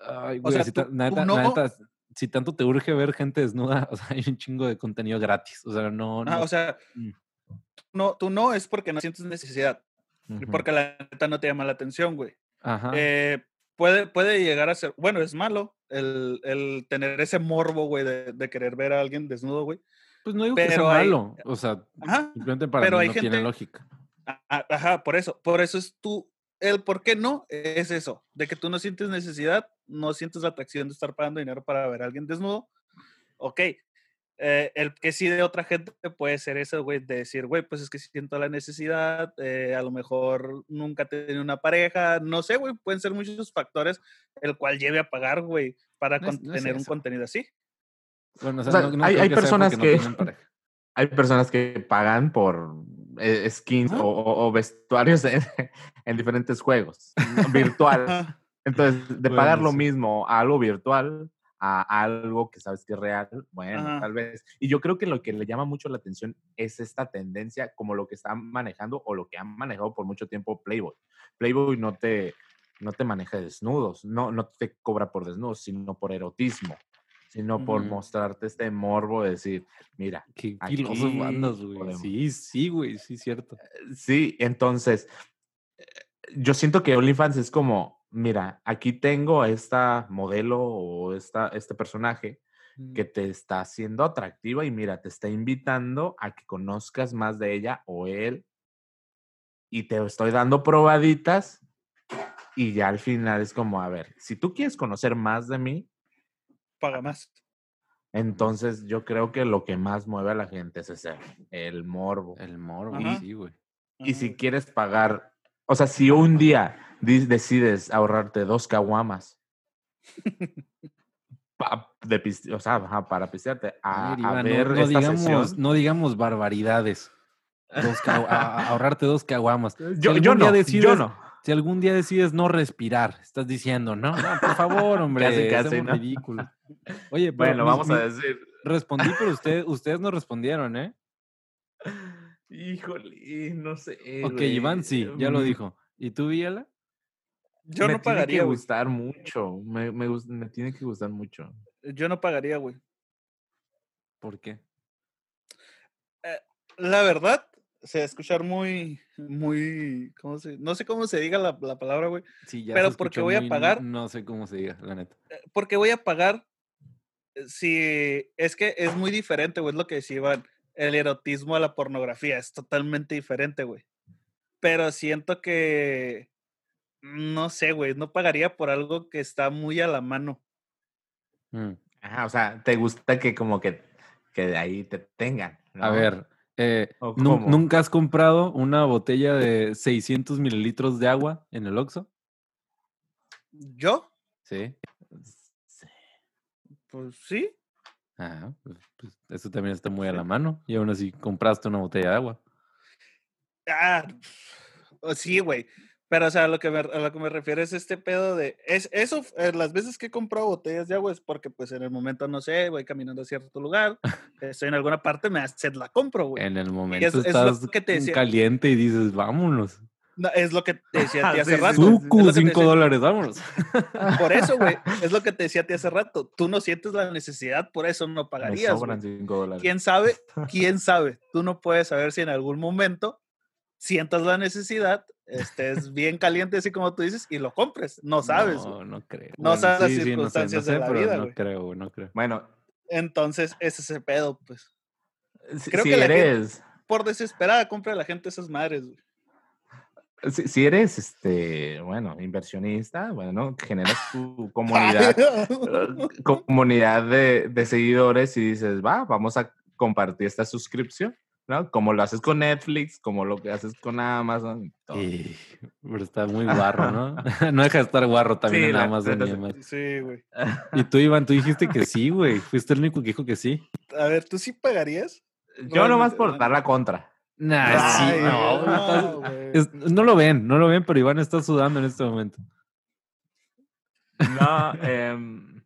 A: ay, güey,
C: sea,
A: si,
C: tú-
A: neta-
C: no-
A: neta, si tanto te urge ver gente desnuda, o sea, hay un chingo de contenido gratis. O sea, no.
C: Ah,
A: no
C: o sea,
A: mm.
C: No, tú no es porque no sientes necesidad, y
A: ujú,
C: porque la neta no te llama la atención, güey.
A: Ajá.
C: Eh, puede, puede llegar a ser, bueno, es malo el, el tener ese morbo, güey, de, de querer ver a alguien desnudo, güey.
A: pues no digo que sea
C: pero hay-
A: malo. O sea,
C: Ajá,
A: simplemente para
C: pero
A: mí
C: hay
A: no tiene
C: gente-
A: lógica.
C: a- a- ajá, por eso, por eso es tú, el por qué no es eso, de que tú no sientes necesidad, no sientes la atracción de estar pagando dinero para ver a alguien desnudo. Ok, eh, el que sí de otra gente puede ser eso, güey, de decir, güey, pues es que siento la necesidad, eh, a lo mejor nunca he tenido una pareja, no sé, güey, pueden ser muchos factores el cual lleve a pagar, güey, para
A: No es- no es
C: tener un
A: eso.
C: contenido así.
A: Bueno, o
B: O
A: sea,
B: sea,
A: no- no
B: hay- hay
A: que sea
B: personas que-. Hay personas que pagan por eh, skins
A: Ajá.
B: o, o- vestuarios en, en diferentes juegos virtual. Entonces, de
A: Bueno,
B: pagar lo
A: sí.
B: mismo a algo virtual a algo que sabes que es real, bueno,
C: Ajá.
B: tal vez. Y yo creo que lo que le llama mucho la atención es esta tendencia, como lo que están manejando o lo que han manejado por mucho tiempo Playboy. Playboy no te, no te maneja desnudos, no, no te cobra por desnudos, sino por erotismo. sino por mostrarte este morbo de decir, mira,
A: Qué
B: Aquí
A: filosos bandas, güey.
B: podemos.
A: Sí, sí, güey, sí, cierto.
B: sí, entonces, eh, yo siento que OnlyFans es como, mira, aquí tengo a esta modelo o esta, este personaje que te está haciendo atractiva y mira, te está invitando a que conozcas más de ella o él y te estoy dando probaditas y ya al final es como, a ver, si tú quieres conocer más de mí,
C: Paga más.
B: entonces yo creo que lo que más mueve a la gente es ese, el morbo.
A: El morbo,
C: Ajá.
A: sí, güey.
B: Y si quieres pagar, o sea, si un día decides ahorrarte dos caguamas pa- de piste- o sea, ajá, para pistearte, a,
A: ver, Iván, no-
B: ver
A: no,
B: esta
A: digamos,
B: sesión.
A: no digamos barbaridades. Dos a- ahorrarte dos caguamas. Si
B: Yo,
A: día
B: no, yo
A: decides-
B: no.
A: Si algún día decides no respirar, estás diciendo, no, no, por favor, hombre,
B: Casi, casi,
A: ridículos. Oye, pero
B: Bueno, vamos a decir.
A: respondí, pero ustedes, ustedes no respondieron, ¿eh?
B: Híjole, no sé.
A: Ok,
B: güey,
A: Iván sí, ya lo
B: mm,
A: dijo. ¿Y tú, Viela?
C: Yo
B: me
C: no
B: tiene
C: pagaría,
B: que
C: güey.
B: gustar mucho. Me, me, me tiene que gustar mucho.
C: Yo no pagaría, güey.
A: ¿Por qué?
C: La verdad, se va a escuchar muy, muy, ¿cómo se? No sé cómo se diga la, la palabra, güey.
A: Sí, ya
C: Pero porque voy a pagar-
A: No sé cómo se diga, la neta.
C: Eh, Porque voy a pagar eh, si es que es muy diferente, güey, es lo que decía Iván. El erotismo a la pornografía es totalmente diferente, güey. Pero siento que, no sé, güey, no pagaría por algo que está muy a la mano.
A: Mm.
B: Ajá, o sea, te gusta que como que, que de ahí te tengan.
A: A ver, eh,
B: ¿O
A: ¿nun-
B: cómo?
A: ¿nunca has comprado una botella de 600 mililitros de agua en el Oxxo?
C: ¿Yo?
A: Sí.
C: Pues sí.
A: Ajá, pues, pues, eso también está muy a la mano. Y aún así compraste una botella de agua.
C: Ah, o sí, güey. Pero, o sea, a lo que me, a lo que me refiero es este pedo de. Es, eso, eh, las veces que he comprado botellas de agua es porque, pues, en el momento, no sé, voy caminando a cierto lugar, estoy en alguna parte, me sed, la compro, güey.
A: En el momento
C: es lo
A: estás
C: que te decía.
A: caliente y dices, vámonos.
C: No, es lo que te decía a ti
B: Sí,
C: hace
B: sí,
C: rato.
A: Suku,
C: lo que te
A: 5
C: decía-
A: dólares, vámonos.
C: Por eso, güey, es lo que te decía a ti hace rato. Tú no sientes la necesidad, por eso no pagarías. güey.
B: sobran 5 dólares.
C: ¿Quién sabe? ¿Quién sabe? Tú no puedes saber si en algún momento sientas la necesidad, estés bien caliente, así como tú dices, y lo compres. No sabes. güey.
A: No, no creo.
C: No
A: Bueno,
C: sabes las
A: sí, sí, no sé, no
C: circunstancias de la vida,
A: No
C: güey.
A: creo, güey, no creo.
B: Bueno,
C: Entonces, ese es el pedo, pues. Creo
B: si
C: que la gente-
B: eres,
C: Por desesperada compra la gente esas madres, güey.
B: Si, si eres, este, bueno, inversionista, bueno, generas tu comunidad, eh, comunidad de, de seguidores y dices, va, vamos a compartir esta suscripción, ¿no? Como lo haces con Netflix, como lo que haces con Amazon. y todo.
A: Y- pero está muy guarro, ¿no? no deja de estar guarro también
B: Sí,
A: en
B: la
A: Amazon y
B: sí.
A: demás.
C: Sí, güey.
A: Y tú, Iván, tú dijiste que sí, güey. Fuiste el único que dijo que sí.
C: A ver, ¿tú sí pagarías?
B: Yo nomás por dar la contra.
A: Nah, sí,
C: Ay,
A: no,
C: no,
A: es- no lo ven, no lo ven, pero Iván está sudando en este momento.
B: No, em,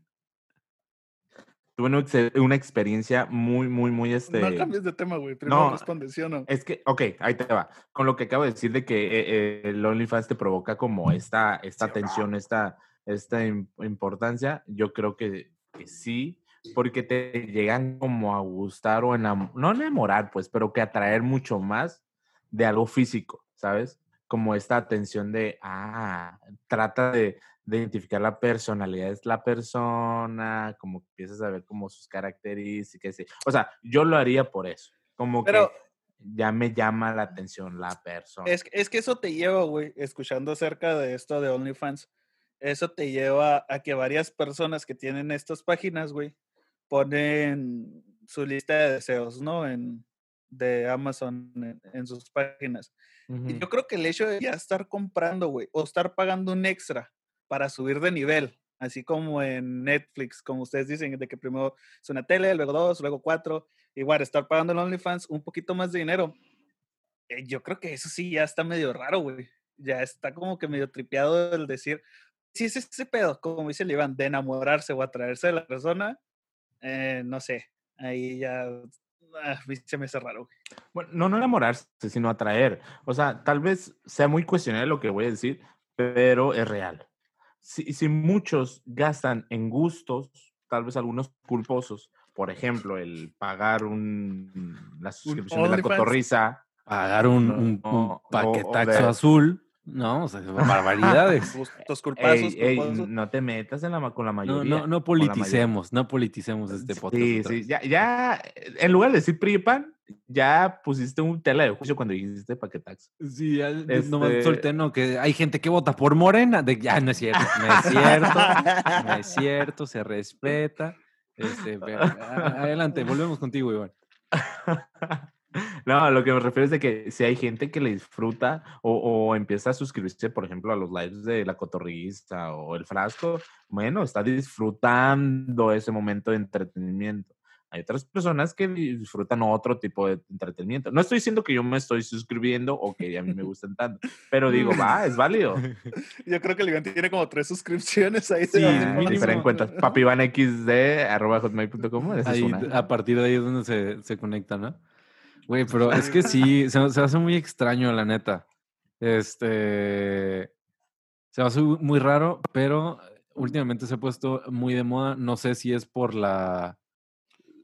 B: tuve una, ex- una experiencia muy, muy, muy, este...
C: No cambies de tema, güey. Primero
B: no,
C: responde, ¿sí o no?
B: Es que, ok, ahí te va. Con lo que acabo de decir de que eh, eh, el OnlyFans te provoca como esta, esta
C: Sí o no.
B: tensión, esta, esta im- importancia, yo creo que, que sí, porque te llegan como a gustar o enam- no enamorar, pues, pero que atraer mucho más de algo físico, ¿sabes? Como esta atención de, ah, trata de, de identificar la personalidad de la persona, como que empiezas a ver como sus características. y- O sea, yo lo haría por eso, como
C: Pero-
B: que ya me llama la atención la persona.
C: Es, es que eso te lleva, güey, escuchando acerca de esto de OnlyFans, eso te lleva a que varias personas que tienen estas páginas, güey, ponen su lista de deseos, ¿no? En, de Amazon en, en sus páginas. Y
B: Ujú.
C: yo creo que el hecho de ya estar comprando, güey, o estar pagando un extra para subir de nivel, así como en Netflix, como ustedes dicen, de que primero es una tele, luego dos, luego cuatro, igual estar pagando en OnlyFans un poquito más de dinero, eh, yo creo que eso sí ya está medio raro, güey. Ya está como que medio tripeado el decir, si es ese pedo, como dice el Iván, de enamorarse o atraerse de la persona, eh, no sé, ahí ya ah, se me hace raro.
B: Bueno, no, no enamorarse, sino atraer. O sea, tal vez sea muy cuestionable lo que voy a decir, pero es real. Si, si muchos gastan en gustos tal vez algunos culposos. Por ejemplo, el pagar un, la suscripción de la cotorriza.
A: Pagar un, un- un
B: no,
A: paquetaxo
B: o de-
A: azul. No, o sea, barbaridades.
C: Gustos culpazos.
B: Ey, ey,
C: culposos.
B: no te metas en la, con la mayoría.
A: no, no politicemos, no politicemos este podcast.
B: Sí, sí, ya, ya, en lugar de decir PRI y PAN, ya pusiste un tela de juicio cuando dijiste paquetaxo.
A: Sí, ya nomás
B: Este-
A: solté, no, que hay gente que vota por Morena. De, ya, no es cierto, no es cierto, no es cierto, se respeta. Este, pero, adelante, volvemos contigo, Iván.
B: No, lo que me refiero es de que si hay gente que le disfruta o, o empieza a suscribirse, por ejemplo, a los lives de la cotorrista o el frasco, bueno, está disfrutando ese momento de entretenimiento. Hay otras personas que disfrutan otro tipo de entretenimiento. No estoy diciendo que yo me estoy suscribiendo o que a mí me gustan tanto, pero digo, va, es válido.
C: Yo creo que el Iván tiene como tres suscripciones ahí.
A: Sí.
B: Diferentes cuentas. es
A: Ahí,
B: una.
A: a partir de ahí es donde se, se conecta, ¿no? Güey, pero es que sí, se, se hace muy extraño, la neta. Este. Se hace muy raro, pero últimamente se ha puesto muy de moda. No sé si es por la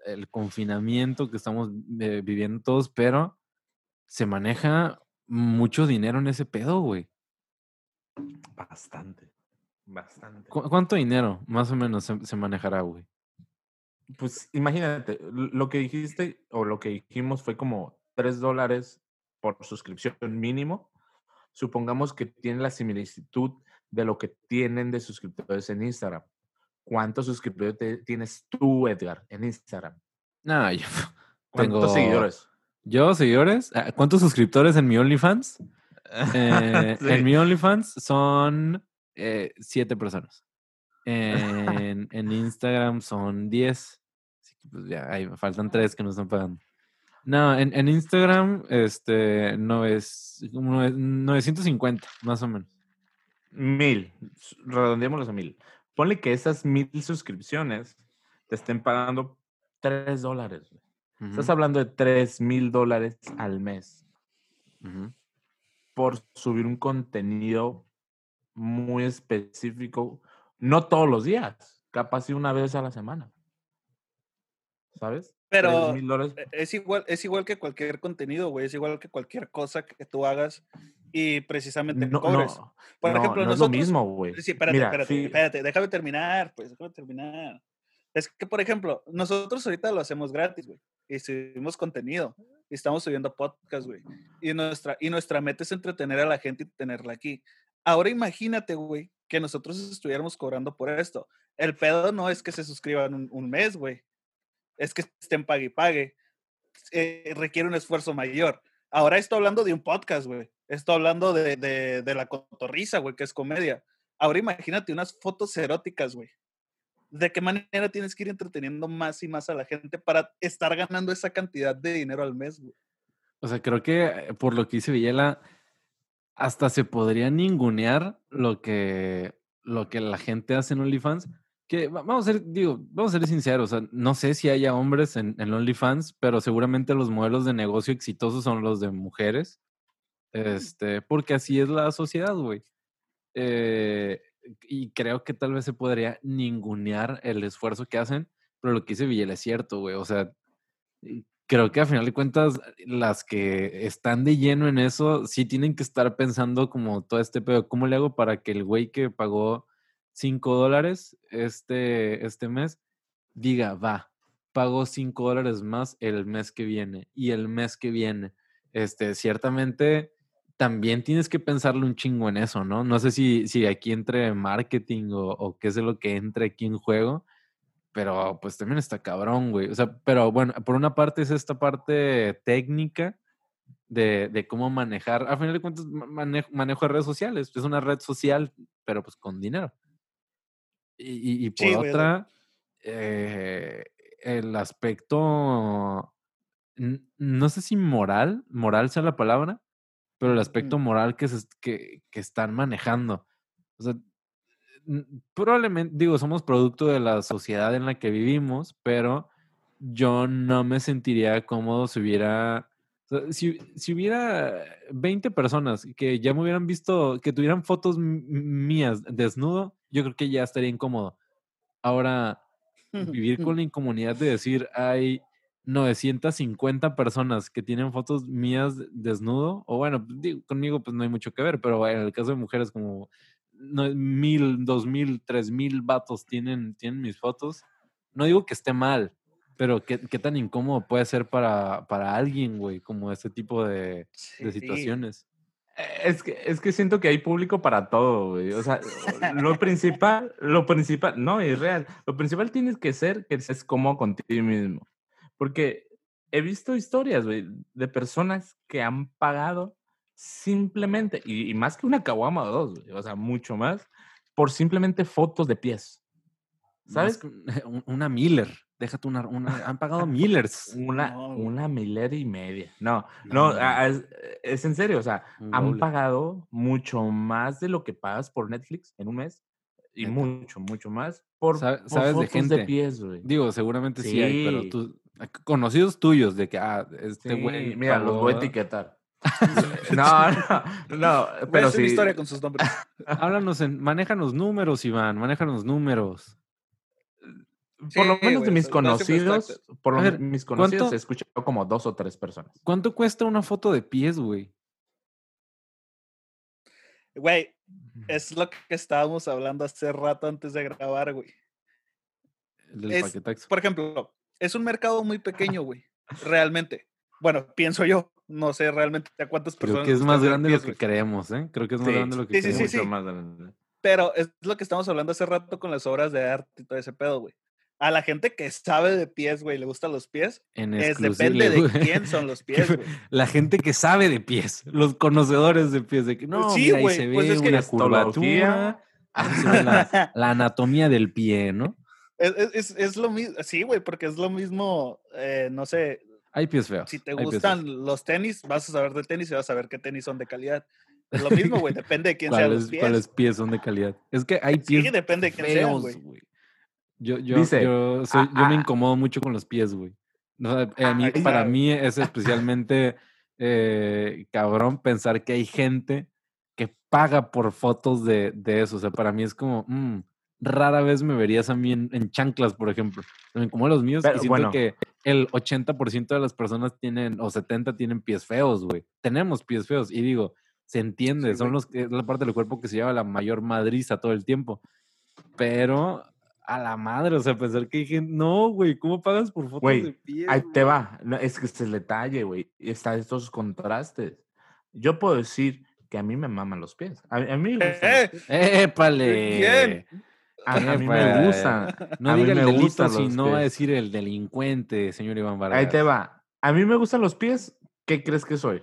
A: el confinamiento que estamos eh, viviendo todos, pero se maneja mucho dinero en ese pedo, güey.
B: Bastante. Bastante.
A: ¿Cu- ¿Cuánto dinero más o menos se, se manejará, güey?
B: Pues imagínate, lo que dijiste o lo que dijimos fue como 3 dólares por suscripción mínimo. Supongamos que tiene la similitud de lo que tienen de suscriptores en Instagram. ¿Cuántos suscriptores te- tienes tú, Edgar, en Instagram?
A: No, yo,
B: ¿Cuántos
A: Tengo-
B: seguidores?
A: yo, seguidores, ah, ¿cuántos suscriptores en mi OnlyFans? Eh,
B: Sí.
A: En mi OnlyFans son eh, siete personas. En, en Instagram son 10. Así que pues ya, ahí me faltan tres que no están pagando. No, en, en Instagram, este, no es, como nove- 950, más o menos.
B: Mil. Redondeémoslos a mil. Ponle que esas mil suscripciones te estén pagando 3 dólares. Estás hablando de 3 mil dólares al mes. por subir un contenido muy específico, no todos los días, capaz y una vez a la semana. ¿Sabes?
C: Pero
B: $3,000 dólares.
C: e- es igual, es igual que cualquier contenido, güey. Es igual que cualquier cosa que tú hagas y precisamente
B: No,
C: cobres.
B: no,
C: Por
B: no,
C: ejemplo,
B: no es lo
C: nosotros-
B: mismo, güey.
C: Sí, espérate,
B: Mira,
C: espérate, déjame terminar, pues, déjame terminar. Es que, por ejemplo, nosotros ahorita lo hacemos gratis, güey, y subimos contenido, y estamos subiendo podcast, güey, y nuestra, y nuestra meta es entretener a la gente y tenerla aquí. Ahora imagínate, güey, que nosotros estuviéramos cobrando por esto. El pedo no es que se suscriban un, mes, güey, es que estén pague y pague. Eh, requiere un esfuerzo mayor. Ahora estoy hablando de un podcast, güey. Estoy hablando de, de, de la cotorriza, güey, que es comedia. Ahora imagínate unas fotos eróticas, güey. ¿De qué manera tienes que ir entreteniendo más y más a la gente para estar ganando esa cantidad de dinero al mes, güey?
A: O sea, creo que eh, por lo que dice Villela, hasta se podría ningunear lo que, lo que la gente hace en OnlyFans. Que va- vamos a ser, digo, vamos a ser sinceros, o sea, no sé si haya hombres en, en OnlyFans, pero seguramente los modelos de negocio exitosos son los de mujeres. Este, porque así es la sociedad, güey. Eh, y creo que tal vez se podría ningunear el esfuerzo que hacen, pero lo que dice Villela es cierto, güey. O sea, creo que a final de cuentas, las que están de lleno en eso, sí tienen que estar pensando como todo este pedo, ¿cómo le hago para que el güey que pagó 5 dólares este, este mes diga, va, pago 5 dólares más el mes que viene y el mes que viene? Este, ciertamente también tienes que pensarle un chingo en eso, ¿no? No sé si, si aquí entre marketing o, o qué es lo que entre aquí en juego, pero pues también está cabrón, güey. O sea, pero bueno, por una parte es esta parte técnica de, de cómo manejar, a final de cuentas, ma- manejo, manejo de redes sociales. Es una red social, pero pues con dinero. Y, y- y por
C: Sí,
A: otra, eh, el aspecto, no sé si moral, moral sea la palabra, pero el aspecto moral que, se, que, que están manejando. O sea, probablemente, digo, somos producto de la sociedad en la que vivimos, pero yo no me sentiría cómodo si hubiera, si, si hubiera 20 personas que ya me hubieran visto, que tuvieran fotos mías desnudo, yo creo que ya estaría incómodo. Ahora, vivir con la incomodidad de decir, hay 950 personas que tienen fotos mías desnudo, o bueno, digo, conmigo pues no hay mucho que ver, pero en el caso de mujeres como no, mil, dos mil, tres mil vatos tienen, tienen mis fotos. No digo que esté mal, pero qué, qué tan incómodo puede ser para, para alguien, güey, como este tipo de, de
C: Sí.
A: situaciones.
B: Es que, es que siento que hay público para todo, güey. O sea, lo principal, lo principal, no, es real. Lo principal tienes que ser que es cómodo contigo mismo. Porque he visto historias, güey, de personas que han pagado simplemente, y, y más que una caguama o dos, güey, o sea, mucho más, por simplemente fotos de pies. ¿Sabes?
A: Una Miller, déjate una, una han pagado Millers.
B: Una,
C: No,
B: una Miller y media. No,
A: No,
B: no, es, es en serio, o sea, han
A: doble.
B: pagado mucho más de lo que pagas por Netflix en un mes. Y
A: Neta.
B: mucho, mucho más por,
A: Sabe-
B: por
A: sabes de
B: fotos
A: gente.
B: pies, güey.
A: Digo, seguramente sí, hay, pero
B: Sí.
A: tú, conocidos tuyos de que, ah, este
B: Sí,
A: güey.
B: mira, los voy a
A: pagó-
B: etiquetar. no, no, pero
C: hacer una
B: sí.
C: historia con sus nombres.
A: Háblanos, en, manéjanos números, Iván, manéjanos números.
B: Por lo
C: Sí,
B: menos de mis conocidos, por lo
A: ver,
B: mis conocidos
A: ¿cuánto-
B: he escuchado como dos o tres personas.
A: ¿Cuánto cuesta una foto de pies, güey?
C: Güey, es lo que estábamos hablando hace rato antes de grabar, güey. Es-. Por ejemplo, es un mercado muy pequeño, güey. Realmente. Bueno, pienso yo. No sé realmente a cuántas
A: Creo
C: personas.
A: que es más grande de lo que creemos, ¿eh? Creo que es más
B: Sí,
A: grande de lo que
C: sí, sí,
A: creemos.
C: sí.
B: mucho más grande.
C: Pero es lo que estamos hablando hace rato con las obras de arte y todo ese pedo, güey. A la gente que sabe de pies, güey, le gustan los pies,
A: En
C: es depende de quién son los pies, güey.
A: La gente que sabe de pies, los conocedores de pies, de que no,
C: Sí,
A: mira, ahí
C: güey,
A: se ve
C: pues es que-
A: una curvatura, ahí se ve la, la anatomía del pie, ¿no?
C: Es, es- es- es lo mismo, sí, güey, porque es lo mismo, eh, no sé,
A: Hay pies feos.
C: si te gustan los tenis, vas a saber de tenis y vas a saber qué tenis son de calidad. Es lo mismo, güey, depende de quién sean
A: ¿Cuáles,
C: los pies.
A: cuáles pies son de calidad? Es que hay
C: Sí,
A: pies
C: depende de quién sean,
A: feos,
C: güey.
A: güey. Yo, yo,
B: Dice,
A: yo, soy-
B: ah,
A: yo me
B: ah,
A: incomodo mucho con los pies, güey. O sea, a mí-
C: Ah,
A: para mí es especialmente eh, cabrón pensar que hay gente que paga por fotos de, de eso. O sea, para mí es como, mm, rara vez me verías a mí en, en chanclas, por ejemplo. Me incomodo los míos
B: Pero,
A: y siento
B: bueno.
A: que el 80% de las personas tienen, o 70 tienen pies feos, güey. Tenemos pies feos. Y digo, se entiende,
C: Sí,
A: son los que es la parte del cuerpo que se lleva la mayor madriza todo el tiempo. Pero a la madre, o sea, pensar que gente. No, güey, ¿cómo pagas por fotos de pies?
B: Ahí te va. No, es que es el detalle, güey. y Está estos contrastes. Yo puedo decir que a mí me maman los pies. A, a mí me gustan.
C: Eh.
A: ¡Épale!
C: bien.
B: A, a mí me gustan.
A: No
B: a mí
A: diga el
B: me
A: delito, sino va a
B: pies.
A: decir el delincuente, señor Iván Vargas.
B: Ahí te va. A mí me gustan los pies. ¿Qué crees que soy?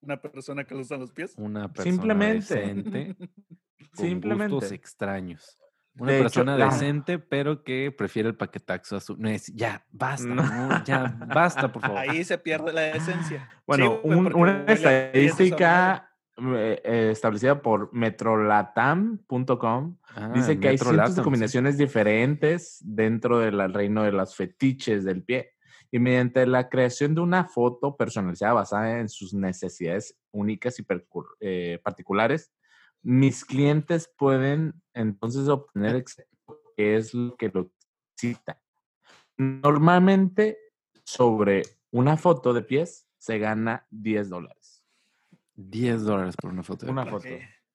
C: Una persona que le gustan los pies.
A: Una persona
B: Simplemente.
A: decente, con
B: Simplemente.
A: gustos extraños. Una
B: De
A: persona
B: la-
A: decente, pero que prefiere el paquetaxo a su... No es- ya, basta,
B: No.
A: no, ya, basta, por favor.
C: Ahí se pierde la esencia.
B: Bueno,
C: Sí,
B: un- una estadística eh, eh, establecida por metrolatam.com
A: Ah,
B: dice que hay cientos de
A: sí.
B: combinaciones diferentes dentro del reino de las fetiches del pie. Y mediante la creación de una foto personalizada basada en sus necesidades únicas y eh, particulares, mis clientes pueden entonces obtener qué es lo que lo excita. Normalmente, sobre una foto de pies se gana 10 dólares.
A: 10 dólares por una foto. de
B: Una foto.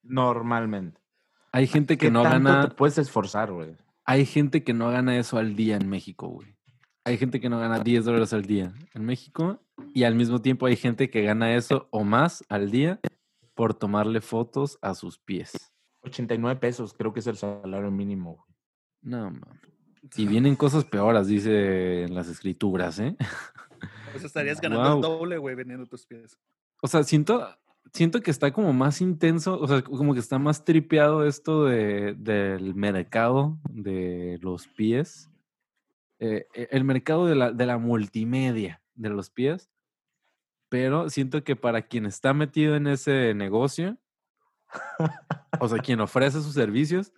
B: Normalmente.
A: Hay gente que
B: ¿Qué
A: no
B: tanto
A: gana...
B: te puedes esforzar, güey?
A: Hay gente que no gana eso al día en México, güey. Hay gente que no gana 10 dólares al día en México y al mismo tiempo hay gente que gana eso o más al día por tomarle fotos a sus pies.
B: 89 pesos, creo que es el salario mínimo. güey.
A: No, mames. Y vienen cosas peoras, dice en las escrituras, ¿eh?
C: Pues estarías ganando el doble, güey, vendiendo tus pies.
A: O sea, siento, siento que está como más intenso, o sea, como que está más tripeado esto de, del mercado de los pies. Eh, e- el mercado de la, de la multimedia de los pies. Pero siento que para quien está metido en ese negocio, o sea, quien ofrece sus servicios,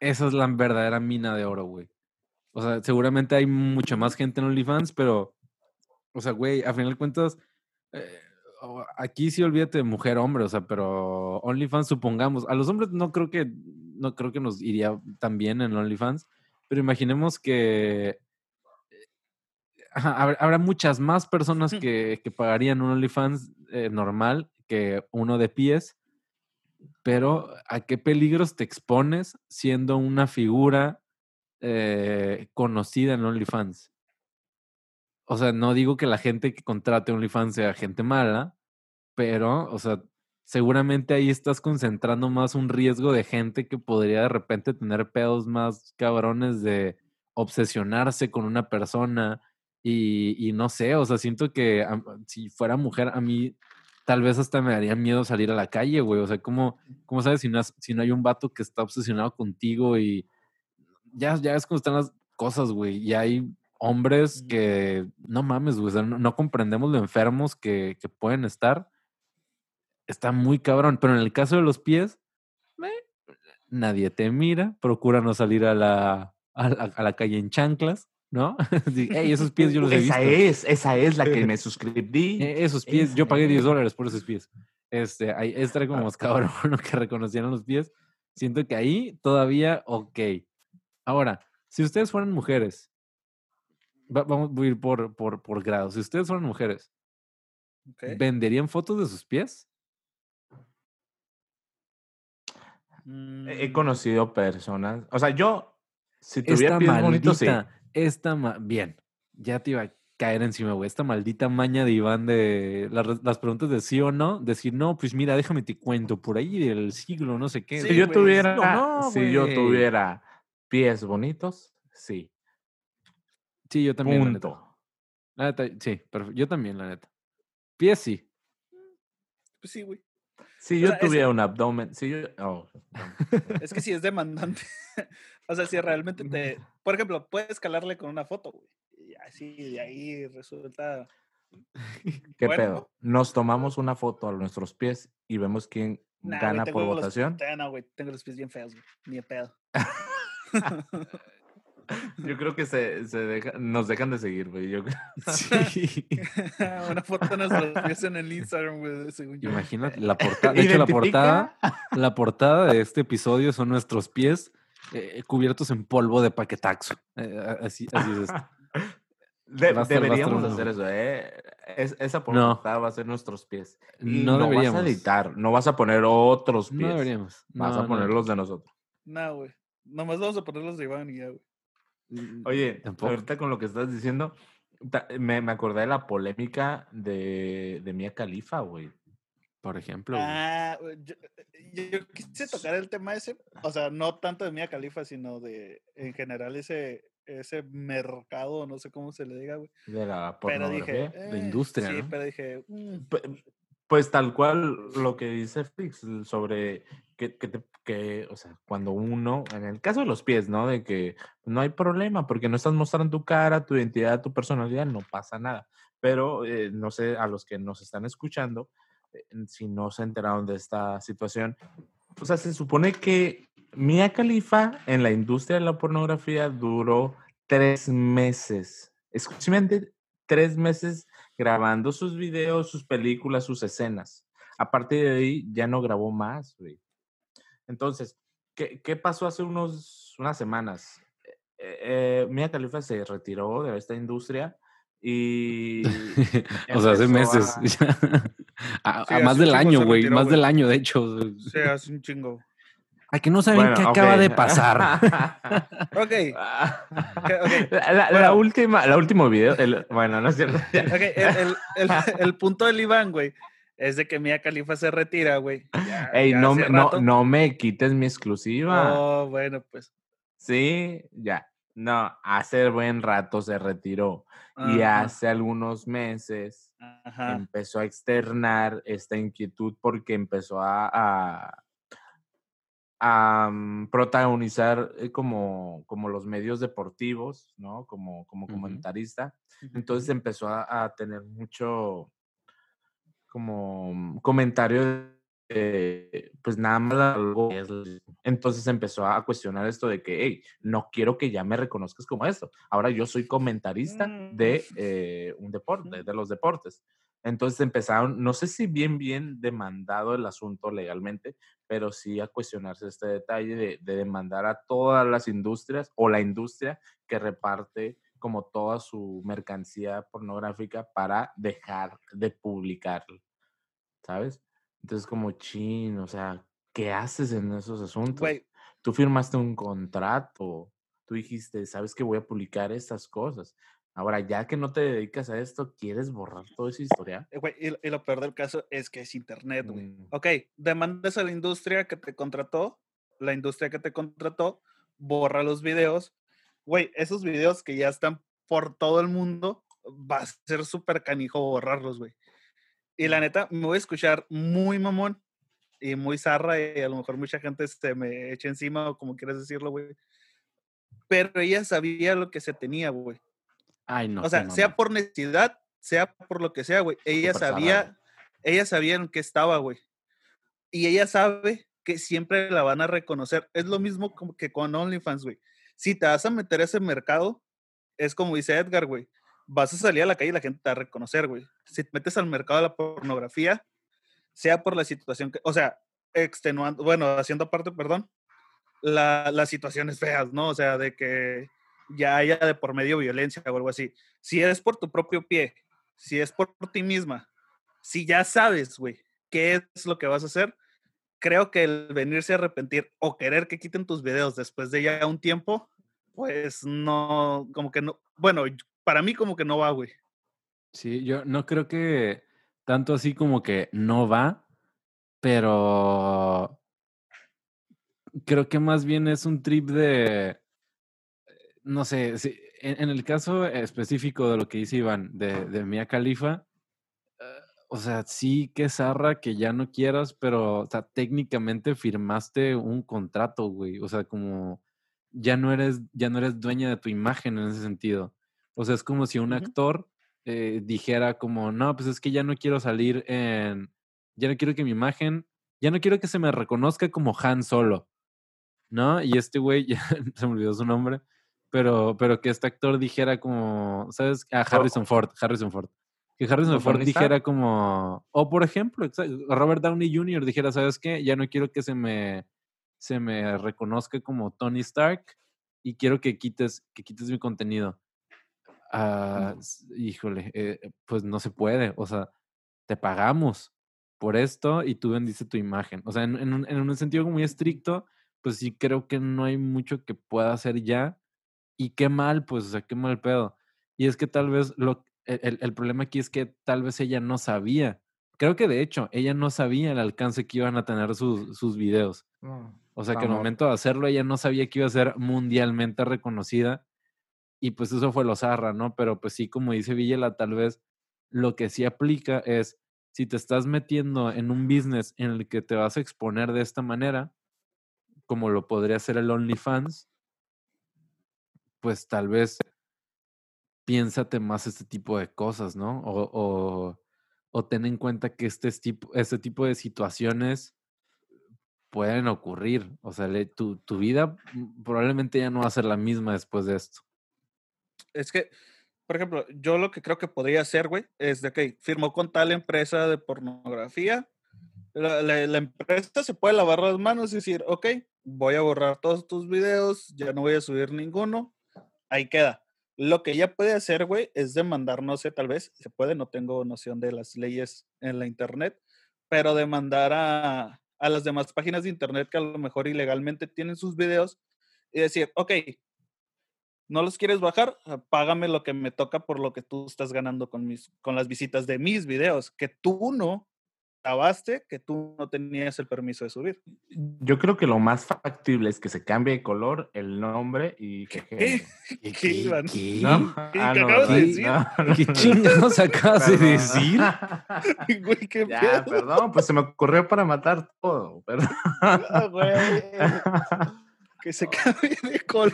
A: esa es la verdadera mina de oro, güey. O sea, seguramente hay mucha más gente en OnlyFans, pero, o sea, güey, a final de cuentas, eh, aquí sí olvídate de mujer hombre, o sea, pero OnlyFans supongamos, a los hombres no creo que no creo que nos iría tan bien en OnlyFans, pero imaginemos que habrá, muchas más personas que, pagarían un OnlyFans eh, normal que uno de pies, pero ¿a qué peligros te expones siendo una figura eh, conocida en OnlyFans? O sea, no digo que la gente que contrate OnlyFans sea gente mala, pero, o sea, seguramente ahí estás concentrando más un riesgo de gente que podría de repente tener pedos más cabrones de obsesionarse con una persona y, no sé, o sea, siento que si fuera mujer, a mí tal vez hasta me daría miedo salir a la calle, güey. O sea, ¿cómo, cómo sabes si no, si no hay un vato que está obsesionado contigo y ya, ya es como están las cosas, güey? Y hay hombres que, no mames, güey, no, comprendemos lo enfermos que, pueden estar. Está muy cabrón, pero en el caso de los pies, nadie te mira, procura no salir a la, a la calle en chanclas. ¿no? esos pies yo los he
B: esa Es, esa es la que me suscribí.
A: E, esos pies, yo pagué 10 dólares por esos pies. Este, ahí estaré como más cabrón que reconocieran los pies. Siento que ahí todavía, ok. Ahora, si ustedes fueran mujeres, vamos a ir por, por, por grados. Si ustedes fueran mujeres, ¿venderían fotos de sus pies?
B: He mm. conocido personas, o sea, yo, si tuviera pies bonitos, sí
A: esta, bien, ya te iba a caer encima, güey. Esta maldita maña de Iván de las, preguntas de sí o no, decir, no, pues mira, déjame te cuento, por ahí del siglo, no sé qué.
B: si yo tuviera, si yo tuviera pies bonitos, sí.
A: Sí, yo también. Punto. La neta. sí, pero yo también, la neta. Pies sí.
C: Pues sí, güey.
B: Si yo tuviera un abdomen, si yo... Oh,
C: es que si es demandante. o sea, si realmente te... Por ejemplo, puedes calarle con una foto, güey. Y así, de ahí resulta...
B: ¿Qué pedo? Nos tomamos una foto a nuestros pies y vemos quién gana por votación.
C: no, güey, tengo los pies bien feos, güey. Ni de pedo.
B: Yo creo que se, se nos dejan de seguir, güey. Yo
C: Sí. Una foto de nuestros pies en el Instagram, güey, según yo.
A: Imagínate, la portada. De hecho, la portada, la portada de este episodio son nuestros pies eh, cubiertos en polvo de paquetaxo. Eh, así, así es esto.
B: deberíamos hacer eso, ¿eh? esa portada va a ser nuestros pies. no, deberíamos. vas a editar, no vas a poner otros pies. No deberíamos. Vas a poner los de nosotros.
C: No, güey. Nomás vamos a poner los de Iván y ya, güey.
B: Oye, ahorita con lo que estás diciendo, me, me acordé de la polémica de, de Mia Khalifa, güey.
A: Por ejemplo.
C: Ah, yo, quise tocar el tema ese, o sea, no tanto de Mia Khalifa, sino de, en general, ese, ese mercado, no sé cómo se le diga, güey.
B: De la pornografía.
A: de eh, industria,
C: Sí, pero dije... Mm".
B: Pues tal cual lo que dice Fix sobre que, que, o sea, cuando uno, en el caso de los pies, ¿no? De que no hay problema porque no estás mostrando tu cara, tu identidad, tu personalidad, no pasa nada. Pero eh, no sé, a los que nos están escuchando, eh, si no se enteraron de esta situación, o sea, se supone que Mia Khalifa en la industria de la pornografía duró tres meses, exclusivamente tres meses grabando sus videos, sus películas, sus escenas. A partir de ahí ya no grabó más, güey. Entonces, ¿qué, ¿qué, pasó hace unos, unas semanas? Eh, eh, Mia Khalifa se retiró de esta industria y...
A: o sea, hace meses. A, más del año, güey. Más del año, de hecho.
C: Sí, hace un chingo.
A: A que no saben qué acaba de pasar.
C: ok.
B: La, última, la último video, bueno, no es cierto.
C: okay, el, el, el, punto del Iván, güey, es de que Mia Califa se retira, güey.
B: Ey, no, no, no me quites mi exclusiva.
C: Oh, bueno, pues.
B: Sí, ya. No, hace buen rato se retiró. Y hace algunos meses empezó a externar esta inquietud porque empezó a a mm, protagonizar eh, como, como los medios deportivos, ¿no? Como, como comentarista. Entonces empezó a, tener mucho como mm, comentario de, pues nada más algo. Entonces empezó a cuestionar esto de que, hey, no quiero que ya me reconozcas como esto. Ahora yo soy comentarista de mm. eh, un deporte, de los deportes. Entonces empezaron, no sé si bien, bien demandado el asunto legalmente, pero sí a cuestionarse este detalle de, de demandar a todas las industrias o la industria que reparte como toda su mercancía pornográfica para dejar de publicarlo, ¿sabes? Entonces como chin, o sea, ¿qué haces en esos asuntos?
C: Güey,
B: Tú firmaste un contrato, tú dijiste, sabes que voy a publicar estas cosas. Ahora, ya que no te dedicas a esto, ¿quieres borrar toda esa historia?
C: eh, güey, y, y lo peor del caso es que es internet, güey.
B: Mm,
C: Ok, demandas a la industria que te contrató, la industria que te contrató, borra los videos. Güey, esos videos que ya están por todo el mundo, va a ser súper canijo borrarlos, güey. Y la neta, me voy a escuchar muy mamón y muy zarra y a lo mejor mucha gente se me echa encima o como quieras decirlo, güey. Pero ella sabía lo que se tenía, güey.
A: Ay, no.
C: O sea, sea por necesidad, sea por lo que sea, güey. Ella sabía, ella sabía en qué estaba, güey. Y ella sabe que siempre la van a reconocer. Es lo mismo como que con OnlyFans, güey. Si te vas a meter a ese mercado, es como dice Edgar, güey. Vas a salir a la calle y la gente te va a reconocer, güey. Si te metes al mercado de la pornografía, sea por la situación que, o sea, extenuando, bueno, haciendo aparte, perdón, la, las situaciones feas, ¿no? O sea, de que ya haya de por medio violencia o algo así. Si es por tu propio pie, si es por ti misma, si ya sabes, güey, qué es lo que vas a hacer, creo que el venirse a arrepentir o querer que quiten tus videos después de ya un tiempo, pues no, como que no, bueno, para mí como que no va, güey.
A: Sí, yo no creo que tanto así como que no va, pero creo que más bien es un trip de, no sé, si- en, en el caso específico de lo que dice Iván, de, de Mia Khalifa, eh, o sea, sí que zarra que ya no quieras, pero, o sea, técnicamente firmaste un contrato, güey, o sea, como ya no eres, ya no eres dueña de tu imagen en ese sentido. O sea, es como si un actor eh, dijera como, no, pues es que ya no quiero salir en, ya no quiero que mi imagen, ya no quiero que se me reconozca como Han Solo, ¿no? Y este güey, ya se me olvidó su nombre, pero, pero que este actor dijera como, ¿sabes? A Harrison Ford, Harrison Ford. Que Harrison
B: ¿Como
A: Ford dijera como, o por ejemplo, Robert Downey Jr. dijera, ¿sabes qué? Ya no quiero que se me, se me reconozca como Tony Stark y quiero que quites, que quites mi contenido. Ah, híjole, eh, pues no se puede, o sea, te pagamos por esto y tú vendiste tu imagen. O sea, en, en un, en un sentido muy estricto, pues sí creo que no hay mucho que pueda hacer ya. Y qué mal, pues, o sea, qué mal pedo. Y es que tal vez lo, el, el- el problema aquí es que tal vez ella no sabía. Creo que de hecho, ella no sabía el alcance que iban a tener sus, sus videos. O sea, que al
B: amor.
A: momento de hacerlo, ella no sabía que iba a ser mundialmente reconocida. Y pues eso fue lo zarra, ¿no? Pero pues sí, como dice Villela, tal vez lo que sí aplica es, si te estás metiendo en un business en el que te vas a exponer de esta manera, como lo podría hacer el OnlyFans, pues tal vez piénsate más este tipo de cosas, ¿no? O, o, ten en cuenta que este tipo, este tipo de situaciones pueden ocurrir. O sea, le- tu, tu vida probablemente ya no va a ser la misma después de esto.
C: Es que, por ejemplo, yo lo que creo que podría hacer, güey, es de que firmó con tal empresa de pornografía. La- la empresa se puede lavar las manos y decir, ok, voy a borrar todos tus videos, ya no voy a subir ninguno. Ahí queda. Lo que ella puede hacer, güey, es demandar, no sé, tal vez, se puede, no tengo noción de las leyes en la internet, pero demandar a, a las demás páginas de internet que a lo mejor ilegalmente tienen sus videos y decir, ok, no los quieres bajar, págame lo que me toca por lo que tú estás ganando con, mis, con las visitas de mis videos, que tú no grabaste, que tú no tenías el permiso de subir.
B: Yo creo que lo más factible es que se cambie de color, el nombre y que
C: ¿Qué?
A: ¿Qué,
C: ¿Qué, Iván?
A: qué-
B: ¿No?
C: ¿Qué
B: Ah, no,
C: acabas de decir?
B: No, no.
A: qué chingados acabas de decir?
C: Güey, qué
B: Ya,
C: pedo.
B: perdón, pues se me ocurrió para matar todo, perdón.
C: Ah, güey. Que se cambie de color.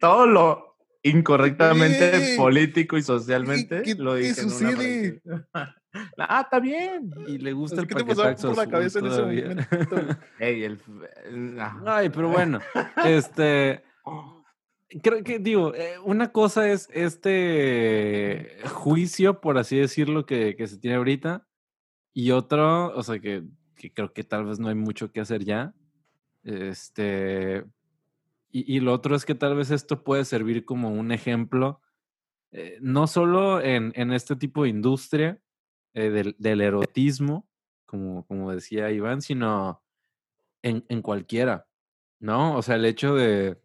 B: Todo lo incorrectamente político y socialmente
C: ¿Qué-
B: lo
C: qué
B: dije en una
C: sucede?
B: Ah, está bien.
A: Y le gusta el paquetaxo
C: por la cabeza en ese
A: todavía.
C: momento. güey?
B: Ey, el, el- ah.
A: Ay, pero bueno, este, creo que digo, eh, una cosa es este prejuicio, por así decirlo, que, que se tiene ahorita. Y otro, o sea, que, que creo que tal vez no hay mucho que hacer ya. Este, y, y lo otro es que tal vez esto puede servir como un ejemplo, eh, no solo en, en, este tipo de industria eh, del, erotismo, como, como decía Iván, sino en, en cualquiera, ¿no? O sea, el hecho de,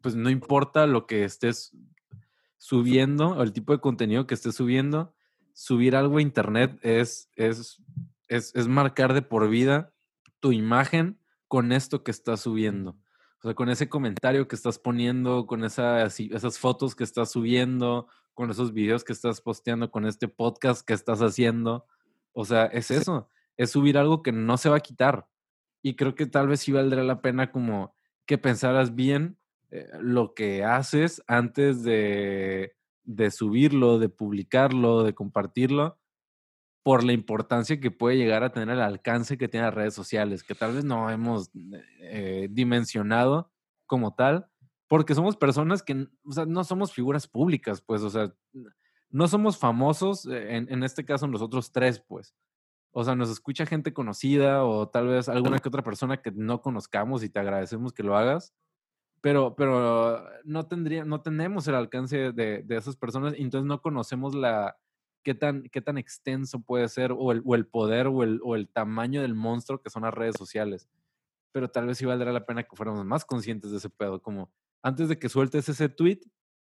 A: pues no importa lo que estés subiendo o el tipo de contenido que estés subiendo, subir algo a internet es, es, es, es marcar de por vida tu imagen con esto que estás subiendo. O sea, con ese comentario que estás poniendo, con esas, esas fotos que estás subiendo, con esos videos que estás posteando, con este podcast que estás haciendo. O sea, es eso, es subir algo que no se va a quitar. Y creo que tal vez sí valdría la pena como que pensaras bien eh, lo que haces antes de, de subirlo, de publicarlo, de compartirlo, por la importancia que puede llegar a tener el alcance que tiene las redes sociales, que tal vez no hemos eh, dimensionado como tal, porque somos personas que o sea, no somos figuras públicas, pues, o sea, no somos famosos, eh, en, en, este caso nosotros tres, pues. O sea, nos escucha gente conocida o tal vez alguna que otra persona que no conozcamos y te agradecemos que lo hagas, pero, pero no, tendría, no tenemos el alcance de, de esas personas entonces no conocemos la, qué tan, qué tan extenso puede ser o el, o el poder o el, o el, tamaño del monstruo que son las redes sociales. Pero tal vez sí valdrá la pena que fuéramos más conscientes de ese pedo, como antes de que sueltes ese tweet,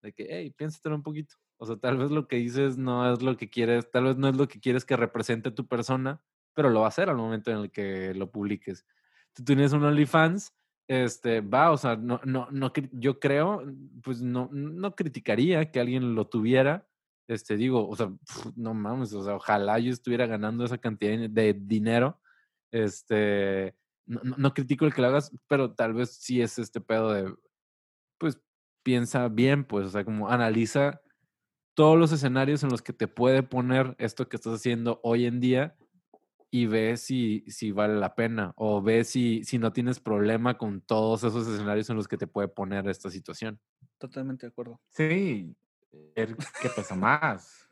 A: de que, hey, piénsatelo un poquito. O sea, tal vez lo que dices no es lo que quieres, tal vez no es lo que quieres que represente tu persona, pero lo va a hacer al momento en el que lo publiques. Tú tienes un OnlyFans, este, va, o sea, no, no, no, yo creo, pues no, no criticaría que alguien lo tuviera, este, digo, o sea, no mames, o sea, ojalá yo estuviera ganando esa cantidad de dinero. Este, no, no, critico el que lo hagas, pero tal vez sí es este pedo de, pues, piensa bien, pues, o sea, como analiza todos los escenarios en los que te puede poner esto que estás haciendo hoy en día y ve si, si vale la pena o ve si, si no tienes problema con todos esos escenarios en los que te puede poner esta situación.
C: Totalmente de acuerdo.
B: Sí, qué pesa más,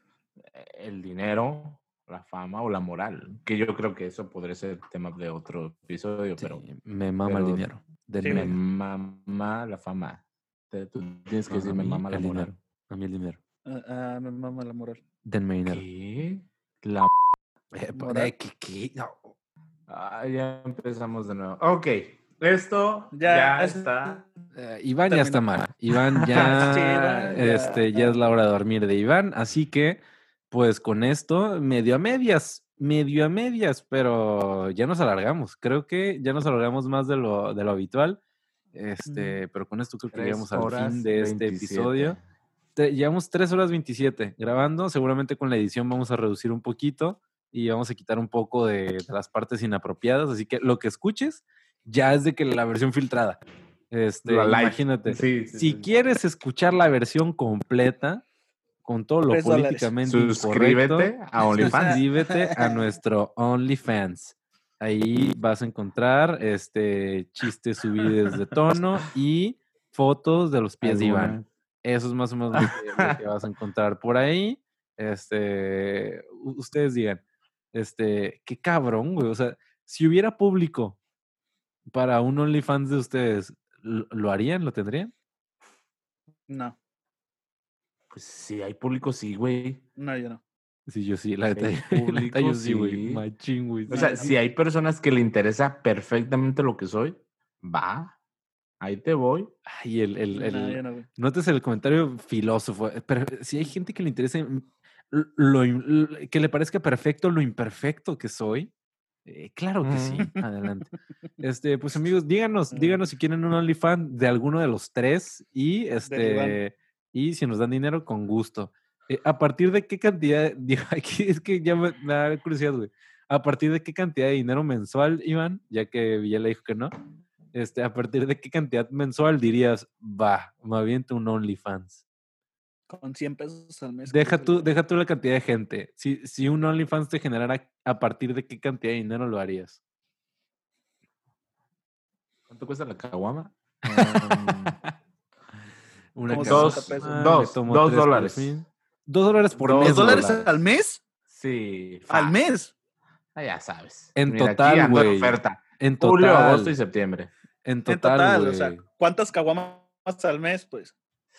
B: el dinero, la fama o la moral. Que yo creo que eso podría ser tema de otro episodio,
A: sí,
B: pero...
A: Me mama
B: pero,
A: el dinero.
B: Sí, me mama la fama. Tú tienes que
A: no,
B: decir, me mama la moral.
A: Dinero. A mí el dinero.
C: Uh, uh, me mama la moral.
A: Denme dinero.
B: ¿Qué? La...
A: Eh, ¿Qué? ¿Qué? No.
B: Ah, ya empezamos de nuevo. Ok. Esto ya, ya está.
A: Uh, Iván ya está mal. Iván ya, sí, Iván, ya, este, ya es la hora de dormir de Iván. Así que, pues con esto, medio a medias, medio a medias, pero ya nos alargamos. Creo que ya nos alargamos más de lo, de lo habitual. Este, mm. pero con esto creo que llegamos al fin de 27. este episodio. Te, llevamos 3 horas 27 grabando. Seguramente con la edición vamos a reducir un poquito y vamos a quitar un poco de, de las partes inapropiadas. Así que lo que escuches ya es de que la versión filtrada. Este, imagínate.
B: Sí, sí,
A: si
B: sí.
A: quieres escuchar la versión completa, con todo lo políticamente
B: suscríbete a OnlyFans.
A: Suscríbete a nuestro OnlyFans. Ahí vas a encontrar este chistes subidos de tono y fotos de los pies de Iván. Eso es más o menos lo que, lo que vas a encontrar por ahí. Este, ustedes digan, este, qué cabrón, güey. O sea, si hubiera público para un OnlyFans de ustedes, ¿lo harían? ¿Lo tendrían?
C: No.
B: Pues si hay público, sí, güey.
C: No, yo no.
A: Sí, yo sí, la neta, yo sí, güey. Machín, güey.
B: O sea, si hay personas que le interesa perfectamente lo que soy, va. Ahí te voy.
A: Ay, el, el, el no, no, notes el comentario filósofo. Pero si hay gente que le interese lo, lo, que le parezca perfecto lo imperfecto que soy, eh, claro que sí. Adelante. Este, pues amigos, díganos, díganos si quieren un OnlyFans de alguno de los tres y este y si nos dan dinero con gusto. Eh, ¿A partir de qué cantidad? Digo, aquí es que ya me, me, da curiosidad, güey. ¿A partir de qué cantidad de dinero mensual, Iván? Ya que Villela dijo que no. Este, ¿A partir de qué cantidad mensual dirías, va, me aviento un OnlyFans?
C: Con 100 pesos al mes.
A: Deja tú, deja tú la cantidad de gente. Si, si un OnlyFans te generara, ¿a partir de qué cantidad de dinero lo harías?
B: ¿Cuánto cuesta la caguama?
A: Um,
B: Una dos, dos, dos dólares.
A: Dos dólares por
B: Dos
A: mes.
C: ¿Dos dólares al mes?
B: Sí.
C: ¿Al mes?
B: Ah, ya sabes.
A: En
B: Mira,
A: total,
B: en
A: güey.
B: oferta.
A: En
B: Julio,
A: total.
B: agosto y septiembre.
A: En
C: En
A: total,
C: total, o sea. ¿cuántas caguamas al mes? Pues,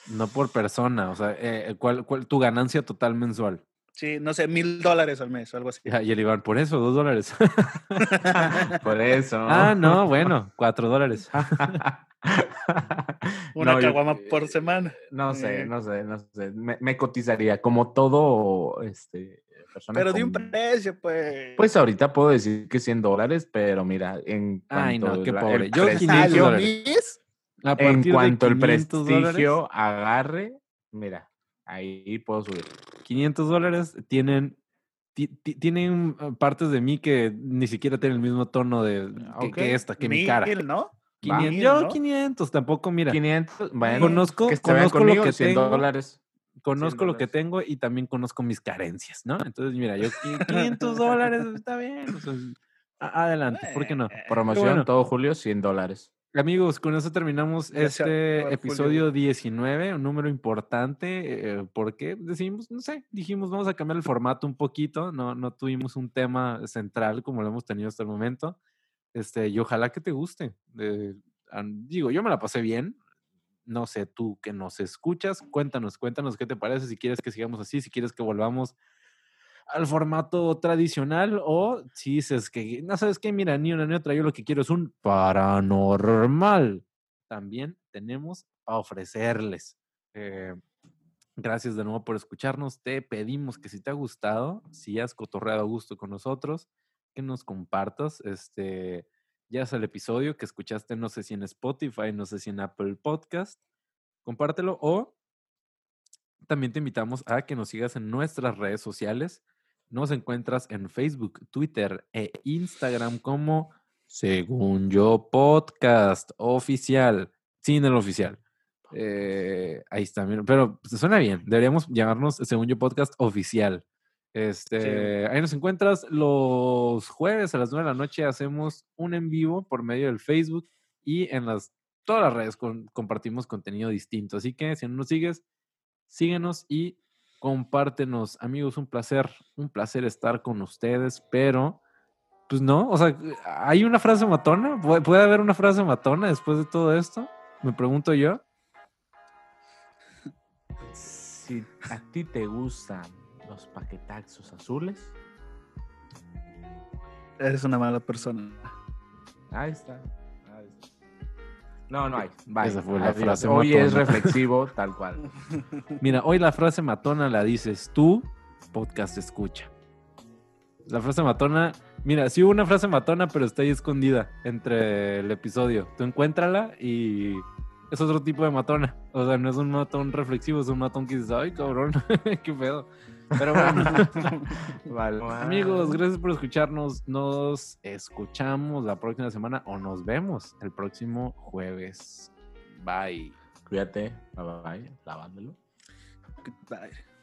A: No por persona. O sea, eh, ¿cuál, cuál, tu ganancia total mensual?
C: sí, no sé, mil dólares al mes, algo así.
A: Ya, Y el Iván, por eso, dos dólares.
B: Por eso.
A: ah, no, bueno, cuatro dólares.
C: Una
B: No, yo-
C: caguama por semana.
B: No sé,
C: Eh.
B: no sé, no sé. Me, me cotizaría como todo este persona.
C: Pero de un
B: con-
C: precio, pues.
B: Pues ahorita puedo decir que 100 dólares, pero mira, en cuanto
A: Ay, no, qué
B: la-
A: pobre. Yo
B: prestigio-
A: 500
C: ¿Al
A: dólares. A
B: en cuanto el
A: 500 dólares,
B: prestigio agarre, mira, ahí puedo subir.
A: 500 dólares tienen, ti- ti- tienen uh, partes de mí que ni siquiera tienen el mismo tono de que, que
B: Ok.
A: esta, que mi cara.
C: ¿no?
A: 500,
C: Mil,
A: yo
C: ¿no?
A: 500, tampoco, mira,
B: 500, bueno,
A: Conozco-
B: que
A: conozco lo
B: conmigo,
A: que
B: 100
A: tengo.
B: dólares.
A: conozco lo que tengo y también conozco mis carencias, ¿no? Entonces, mira, yo qui- 500 dólares está bien. o sea, adelante, ¿por qué no?
C: Eh,
B: Promoción
A: bueno.
B: todo julio, 100 dólares.
A: Amigos, con eso terminamos
C: Gracias,
A: este episodio 19, un número importante, eh, porque decimos, no sé, dijimos vamos a cambiar el formato un poquito, no, no tuvimos un tema central como lo hemos tenido hasta el momento, este, y ojalá que te guste. eh, digo, yo me la pasé bien, no sé, tú que nos escuchas, cuéntanos, cuéntanos qué te parece, si quieres que sigamos así, si quieres que volvamos al formato tradicional o si dices que, no sabes qué, mira, ni una ni otra, yo lo que quiero es un paranormal. También tenemos a ofrecerles. Eh, gracias de nuevo por escucharnos. Te pedimos que si te ha gustado, si has cotorreado a gusto con nosotros, que nos compartas este ya sea el episodio que escuchaste, no sé si en Spotify, no sé si en Apple Podcast, compártelo o también te invitamos a que nos sigas en nuestras redes sociales. Nos encuentras en Facebook, Twitter e Instagram como Según Yo Podcast Oficial, sin el oficial. Eh, ahí está, pero se suena bien. Deberíamos llamarnos Según Yo Podcast Oficial. Este, Ahí nos encuentras los jueves a las 9 de la noche. Hacemos un en vivo por medio del Facebook y en las todas las redes con- compartimos contenido distinto. Así que si no nos sigues, síguenos y compártenos. Amigos, un placer, un placer estar con ustedes, pero pues no, o sea, ¿hay una frase matona? ¿Puede, haber una frase matona después de todo esto? Me pregunto yo.
B: Si a ti te gustan los paquetaxos azules,
C: Eres una mala persona.
B: ahí está. No, no hay. Bye.
A: Esa fue la
B: Adiós.
A: frase
B: Hoy es reflexivo, tal cual.
A: Mira, hoy la frase matona la dices tú, podcast escucha. La frase matona, mira, sí hubo una frase matona, pero está ahí escondida entre el episodio. Tú encuéntrala y es otro tipo de matona. O sea, no es un matón reflexivo, es un matón que dices, ay, cabrón, qué pedo. Pero bueno,
B: Vale.
A: amigos, gracias por escucharnos. Nos escuchamos la próxima semana o nos vemos el próximo jueves. Bye.
B: Cuídate. Bye bye. Lavándolo.
C: Goodbye.